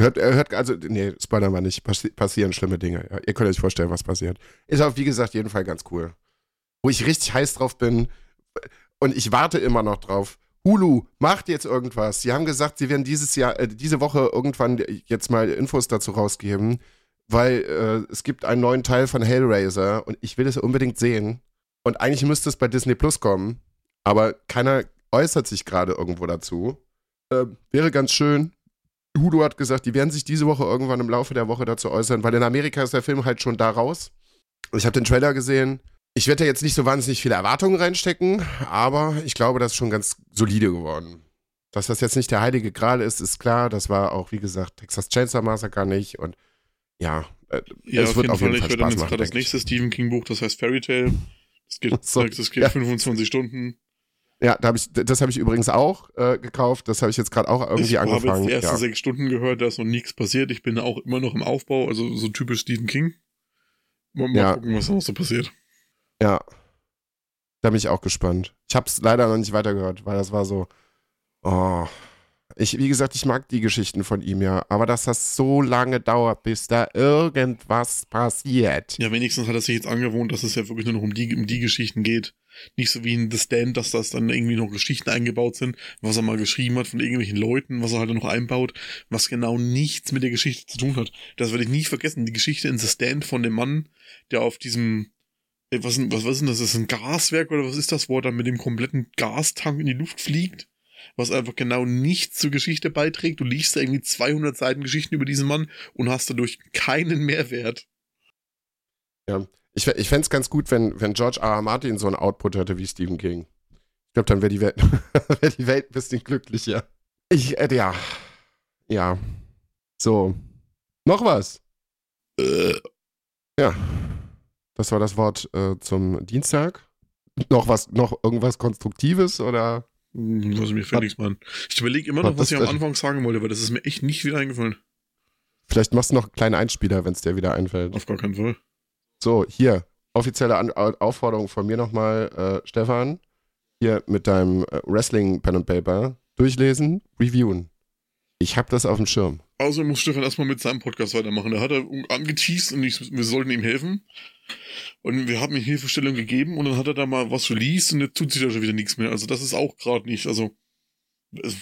Hört, er hört, also, nee, Spoiler mal nicht. Passi passieren schlimme Dinge. Ja, ihr könnt euch vorstellen, was passiert. Ist auch, wie gesagt, jeden Fall ganz cool. Wo ich richtig heiß drauf bin und ich warte immer noch drauf. Hulu, macht jetzt irgendwas. Sie haben gesagt, sie werden dieses Jahr, äh, diese Woche irgendwann jetzt mal Infos dazu rausgeben, weil äh, es gibt einen neuen Teil von Hellraiser und ich will es unbedingt sehen. Und eigentlich müsste es bei Disney Plus kommen, aber keiner äußert sich gerade irgendwo dazu. Äh, wäre ganz schön. Hulu hat gesagt, die werden sich diese Woche irgendwann im Laufe der Woche dazu äußern, weil in Amerika ist der Film halt schon da raus. Ich habe den Trailer gesehen. Ich werde da jetzt nicht so wahnsinnig viele Erwartungen reinstecken, aber ich glaube, das ist schon ganz solide geworden. Dass das jetzt nicht der heilige Gral ist, ist klar. Das war auch, wie gesagt, Texas Chainsaw Massacre nicht und ja, äh, Ja, es auf wird jeden auf Fall. jeden Ich Fall werde dann Spaß machen. gerade das ich. nächste Stephen King Buch, das heißt Fairy Tale. Das geht, So, das geht ja. 25 Stunden. Ja, da hab ich, das habe ich übrigens auch äh, gekauft. Das habe ich jetzt gerade auch irgendwie ich habe jetzt angefangen. die ersten Ja. sechs Stunden gehört, da ist noch nichts passiert. Ich bin auch immer noch im Aufbau, also so typisch Stephen King. Mal, mal Ja. gucken, was noch so passiert. Ja. Da bin ich auch gespannt. Ich habe es leider noch nicht weitergehört, weil das war so. Oh. Ich, wie gesagt, ich mag die Geschichten von ihm ja, aber dass das so lange dauert, bis da irgendwas passiert. Ja, wenigstens hat er sich jetzt angewohnt, dass es ja wirklich nur noch um die, um die Geschichten geht. Nicht so wie in The Stand, dass das dann irgendwie noch Geschichten eingebaut sind, was er mal geschrieben hat von irgendwelchen Leuten, was er halt noch einbaut, was genau nichts mit der Geschichte zu tun hat. Das werde ich nie vergessen. Die Geschichte in The Stand von dem Mann, der auf diesem, äh, was, was, was ist denn das? Ist das ein Gaswerk oder was ist das, wo er dann mit dem kompletten Gastank in die Luft fliegt? Was einfach genau nichts zur Geschichte beiträgt. Du liest da irgendwie 200 Seiten Geschichten über diesen Mann und hast dadurch keinen Mehrwert. Ich, fä- ich fände es ganz gut, wenn, wenn George R. R. Martin so einen Output hätte wie Stephen King. Ich glaube, dann wäre die, Welt- wär die Welt ein bisschen glücklicher. Ich, äh, ja. Ja. So. Noch was? Äh, Ja. Das war das Wort äh, zum Dienstag. Noch was, noch irgendwas Konstruktives oder? Hm, Was mir mehr an. Ich überlege immer noch, Was ich am? Anfang sagen wollte, weil das ist mir echt nicht wieder eingefallen. Vielleicht machst du noch einen kleinen Einspieler, wenn es dir wieder einfällt. Auf gar keinen Fall. So, hier. Offizielle An Au- Aufforderung von mir nochmal, äh, Stefan. Hier mit deinem äh, Wrestling Pen and Paper. Durchlesen, reviewen. Ich hab das auf dem Schirm. Außerdem muss Stefan erstmal mit seinem Podcast weitermachen. Da hat er angeteased und ich, wir sollten ihm helfen. Und wir haben ihm Hilfestellung gegeben und dann hat er da mal was released und jetzt tut sich da schon wieder nichts mehr. Also das ist auch gerade nicht. Also, es-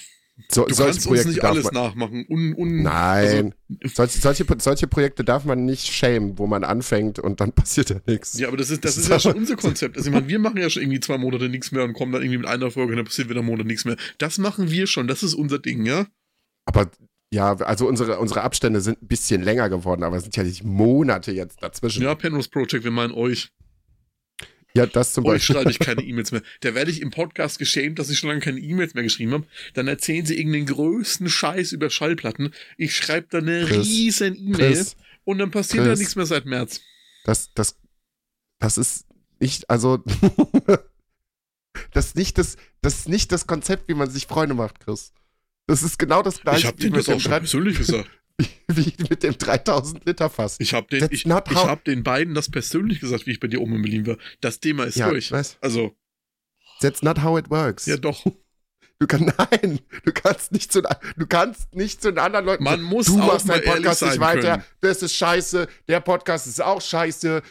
So, Du solche kannst uns Projekte nicht darf alles man, nachmachen. Un, un, Nein. Also, solche, solche, solche Projekte darf man nicht schämen, wo man anfängt und dann passiert ja nichts. ja, aber das ist, das ist ja schon unser Konzept. Also, ich meine, wir machen ja schon irgendwie zwei Monate nichts mehr und kommen dann irgendwie mit einer Folge und dann passiert wieder einen Monat nichts mehr. Das machen wir schon. Das ist unser Ding, ja? Aber ja, also unsere, unsere Abstände sind ein bisschen länger geworden, aber es sind ja nicht Monate jetzt dazwischen. Ja, Penrose Project, wir meinen euch. Ja, das zum Euch Beispiel. schreibe ich keine E-Mails mehr. Da werde ich im Podcast geschämt, dass ich schon lange keine E-Mails mehr geschrieben habe. Dann erzählen sie irgendeinen größten Scheiß über Schallplatten. Ich schreibe da eine Chris, riesen E-Mail und dann passiert da Chris. nichts mehr seit März. das, das, das ist nicht, also, das ist nicht das, das ist nicht das Konzept, wie man sich Freunde macht, Chris. Das ist genau das Ich gleiche habe wie, denen das auch schon persönlich gesagt. wie mit dem 3000 Liter Fass. Ich habe den, ich, ich hab den beiden das persönlich gesagt, wie ich bei dir oben in Berlin war. Das Thema ist ja, durch. weißt, Also, that's not how it works. ja doch. Du kannst, nein, du kannst nicht zu, du kannst nicht zu den anderen Leuten Man muss du auch machst deinen Podcast nicht weiter, können. das ist scheiße, der Podcast ist auch scheiße.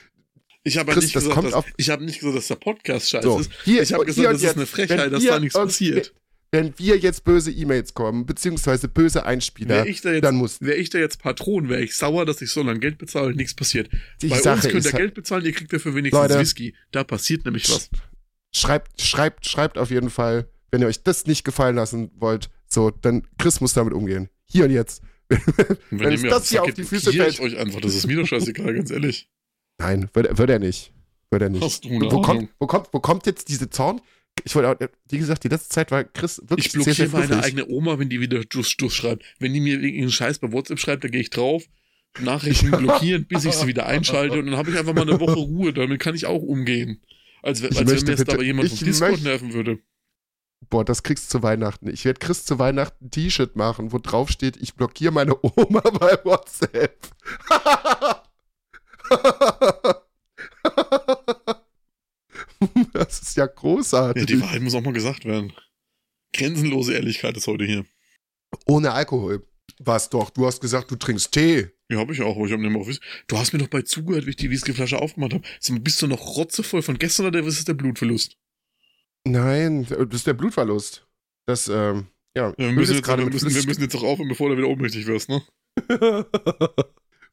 Ich habe nicht gesagt, dass, ich habe nicht gesagt, dass der Podcast scheiße So, ist. hier, Ich habe gesagt, das ist jetzt, eine Frechheit, dass da nichts passiert. Wenn wir jetzt böse E-Mails kommen, beziehungsweise böse Einspieler, da jetzt dann muss Wäre ich da jetzt Patron, wäre ich sauer, dass ich so lange Geld bezahle und nichts passiert. die Bei uns Sache könnt ist, ihr halt- Geld bezahlen, ihr kriegt dafür wenigstens Leute. Whisky. Da passiert nämlich was. schreibt, schreibt, schreibt auf jeden Fall, wenn ihr euch das nicht gefallen lassen wollt, so, dann Chris muss damit umgehen. Hier und jetzt. Wenn ihr es mir das hier auf die Füße fällt. ich euch einfach. Das ist mir doch scheißegal, ganz ehrlich. Nein, wird, wird er nicht. Wird er nicht. Wo kommt, wo, kommt, wo kommt jetzt diese Zorn? Ich wollte, auch- wie gesagt, die letzte Zeit war Chris wirklich Ich sehr, blockiere sehr meine fluffig. eigene Oma, wenn die wieder Duss schreibt. Wenn die mir irgendeinen Scheiß bei WhatsApp schreibt, dann gehe ich drauf, Nachrichten blockieren, bis ich sie wieder einschalte und dann habe ich einfach mal eine Woche Ruhe. Damit kann ich auch umgehen. Als, als wenn mir jetzt aber jemand vom Discord möchte- nerven würde. Boah, das kriegst du zu Weihnachten. Ich werde Chris zu Weihnachten ein T-Shirt machen, wo drauf steht, ich blockiere meine Oma bei WhatsApp. das ist ja Ja, großartig. die Wahrheit muss auch mal gesagt werden. Grenzenlose Ehrlichkeit ist heute hier. Ohne Alkohol. Was doch, du hast gesagt, du trinkst Tee. Ja, habe ich auch, aber ich habe nicht mehr auf Du hast mir doch bei zugehört, wie ich die Whiskyflasche aufgemacht habe. Bist du noch rotzevoll von gestern oder was ist der Blutverlust? Nein, das ist der Blutverlust. Das, ähm, ja, Ja, wir, müssen jetzt, wir, müssen, wir müssen jetzt auch aufhören, bevor du wieder ohnmächtig wirst, ne?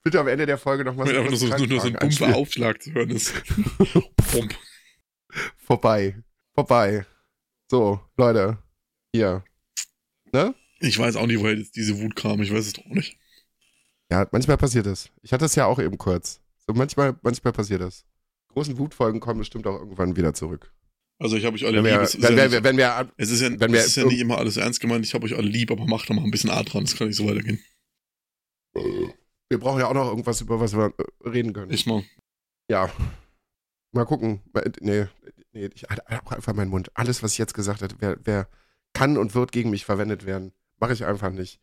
Bitte am Ende der Folge nochmal so, nur, nur so ein dumpfer Aufschlag zu hören ist. Pump. Vorbei. Vorbei. So, Leute. Hier. Ne? Ich weiß auch nicht, woher jetzt diese Wut kam. Ich weiß es doch auch nicht. Ja, manchmal passiert das. Ich hatte es ja auch eben kurz. So manchmal, manchmal passiert das. Großen Wutfolgen kommen bestimmt auch irgendwann wieder zurück. Also ich habe euch alle Wenn lieb. wir, Es ist, wenn, ja wir, nicht, wenn wir, es ist ja, wenn wir- es ist ja nicht immer alles ernst gemeint. Ich habe euch alle lieb, aber macht doch mal ein bisschen Art dran. Das kann nicht so weitergehen. wir brauchen ja auch noch irgendwas, über was wir reden können. Echt mal. Ja. Mal gucken. Nee, nee ich halte auch einfach meinen Mund. Alles, was ich jetzt gesagt habe, wer, wer kann und wird gegen mich verwendet werden, mache ich einfach nicht.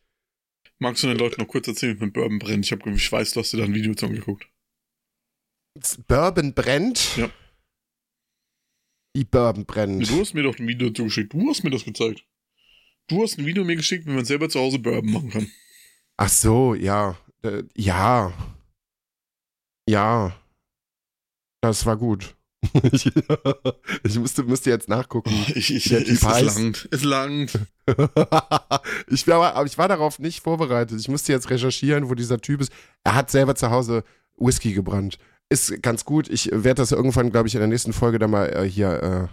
Magst du den Leuten noch kurz erzählen, wie mit Bourbon brennt? Ich, hab, ich weiß, du hast dir da ein Video zu angeguckt. Bourbon brennt? Ja. Die Bourbon brennt. Du hast mir doch ein Video zugeschickt. Du hast mir das gezeigt. Du hast ein Video mir geschickt, wie man selber zu Hause Bourbon machen kann. Ach so, ja. Äh, ja. Ja. Das war gut. ich ich musste, müsste jetzt nachgucken. Ich, ich, Der es, Typ es heißt- langt. Es langt. ich, war, aber ich war darauf nicht vorbereitet. Ich musste jetzt recherchieren, wo dieser Typ ist. Er hat selber zu Hause Whisky gebrannt. Ist ganz gut. Ich werde das irgendwann, glaube ich, in der nächsten Folge dann mal äh, hier äh,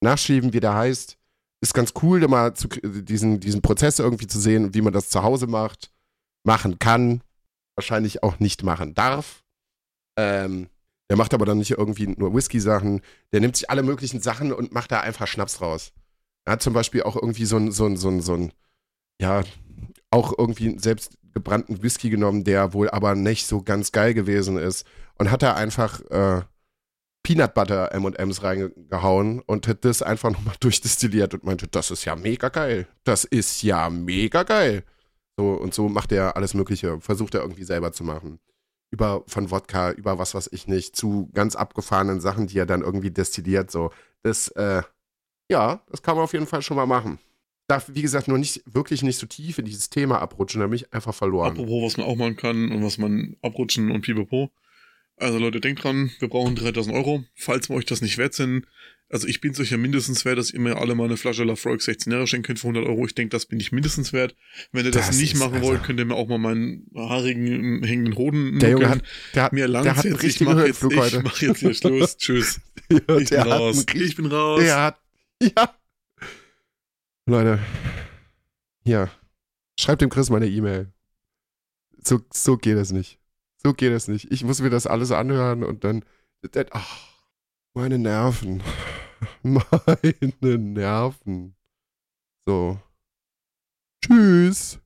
nachschieben, wie der heißt. Ist ganz cool, da mal zu, diesen, diesen Prozess irgendwie zu sehen, wie man das zu Hause macht, machen kann, wahrscheinlich auch nicht machen darf. Ähm, der macht aber dann nicht irgendwie nur Whisky-Sachen. Der nimmt sich alle möglichen Sachen und macht da einfach Schnaps raus. Er hat zum Beispiel auch irgendwie so ein, so ein, so ein, so ein, ja, auch irgendwie selbst gebrannten Whisky genommen, der wohl aber nicht so ganz geil gewesen ist. Und hat da einfach äh, Peanut Butter M&M's reingehauen und hat das einfach nochmal durchdestilliert und meinte, das ist ja mega geil. Das ist ja mega geil. So, und so macht er alles Mögliche, versucht er irgendwie selber zu machen. Über von Wodka, über was weiß ich nicht, zu ganz abgefahrenen Sachen, die er dann irgendwie destilliert. So, das, äh, ja, das kann man auf jeden Fall schon mal machen. Darf, wie gesagt, nur nicht, wirklich nicht so tief in dieses Thema abrutschen, da bin ich einfach verloren. Apropos, was man auch machen kann und was man abrutschen und pipapo. Also Leute, denkt dran, wir brauchen 3000 Euro. Falls wir euch das nicht wert sind, also ich bin es euch ja mindestens wert, dass ihr mir alle mal eine Flasche Lafroig 16 Jahre schenken könnt für 100 Euro. Ich denke, das bin ich mindestens wert. Wenn ihr das, Das nicht machen also- wollt, könnt ihr mir auch mal meinen haarigen, hängenden Hoden Der Junge hat, der hat, mir der hat jetzt. Ich richtigen mach jetzt, ich heute. mach jetzt hier Schluss. Tschüss. Ja, Ich bin raus. einen Ich bin raus. Der hat, ja. Leute, hier, schreibt dem Chris mal eine E-Mail. So, so geht es nicht. So geht es nicht. Ich muss mir das alles anhören und dann, dann ach, meine Nerven. Meine Nerven. So. Tschüss.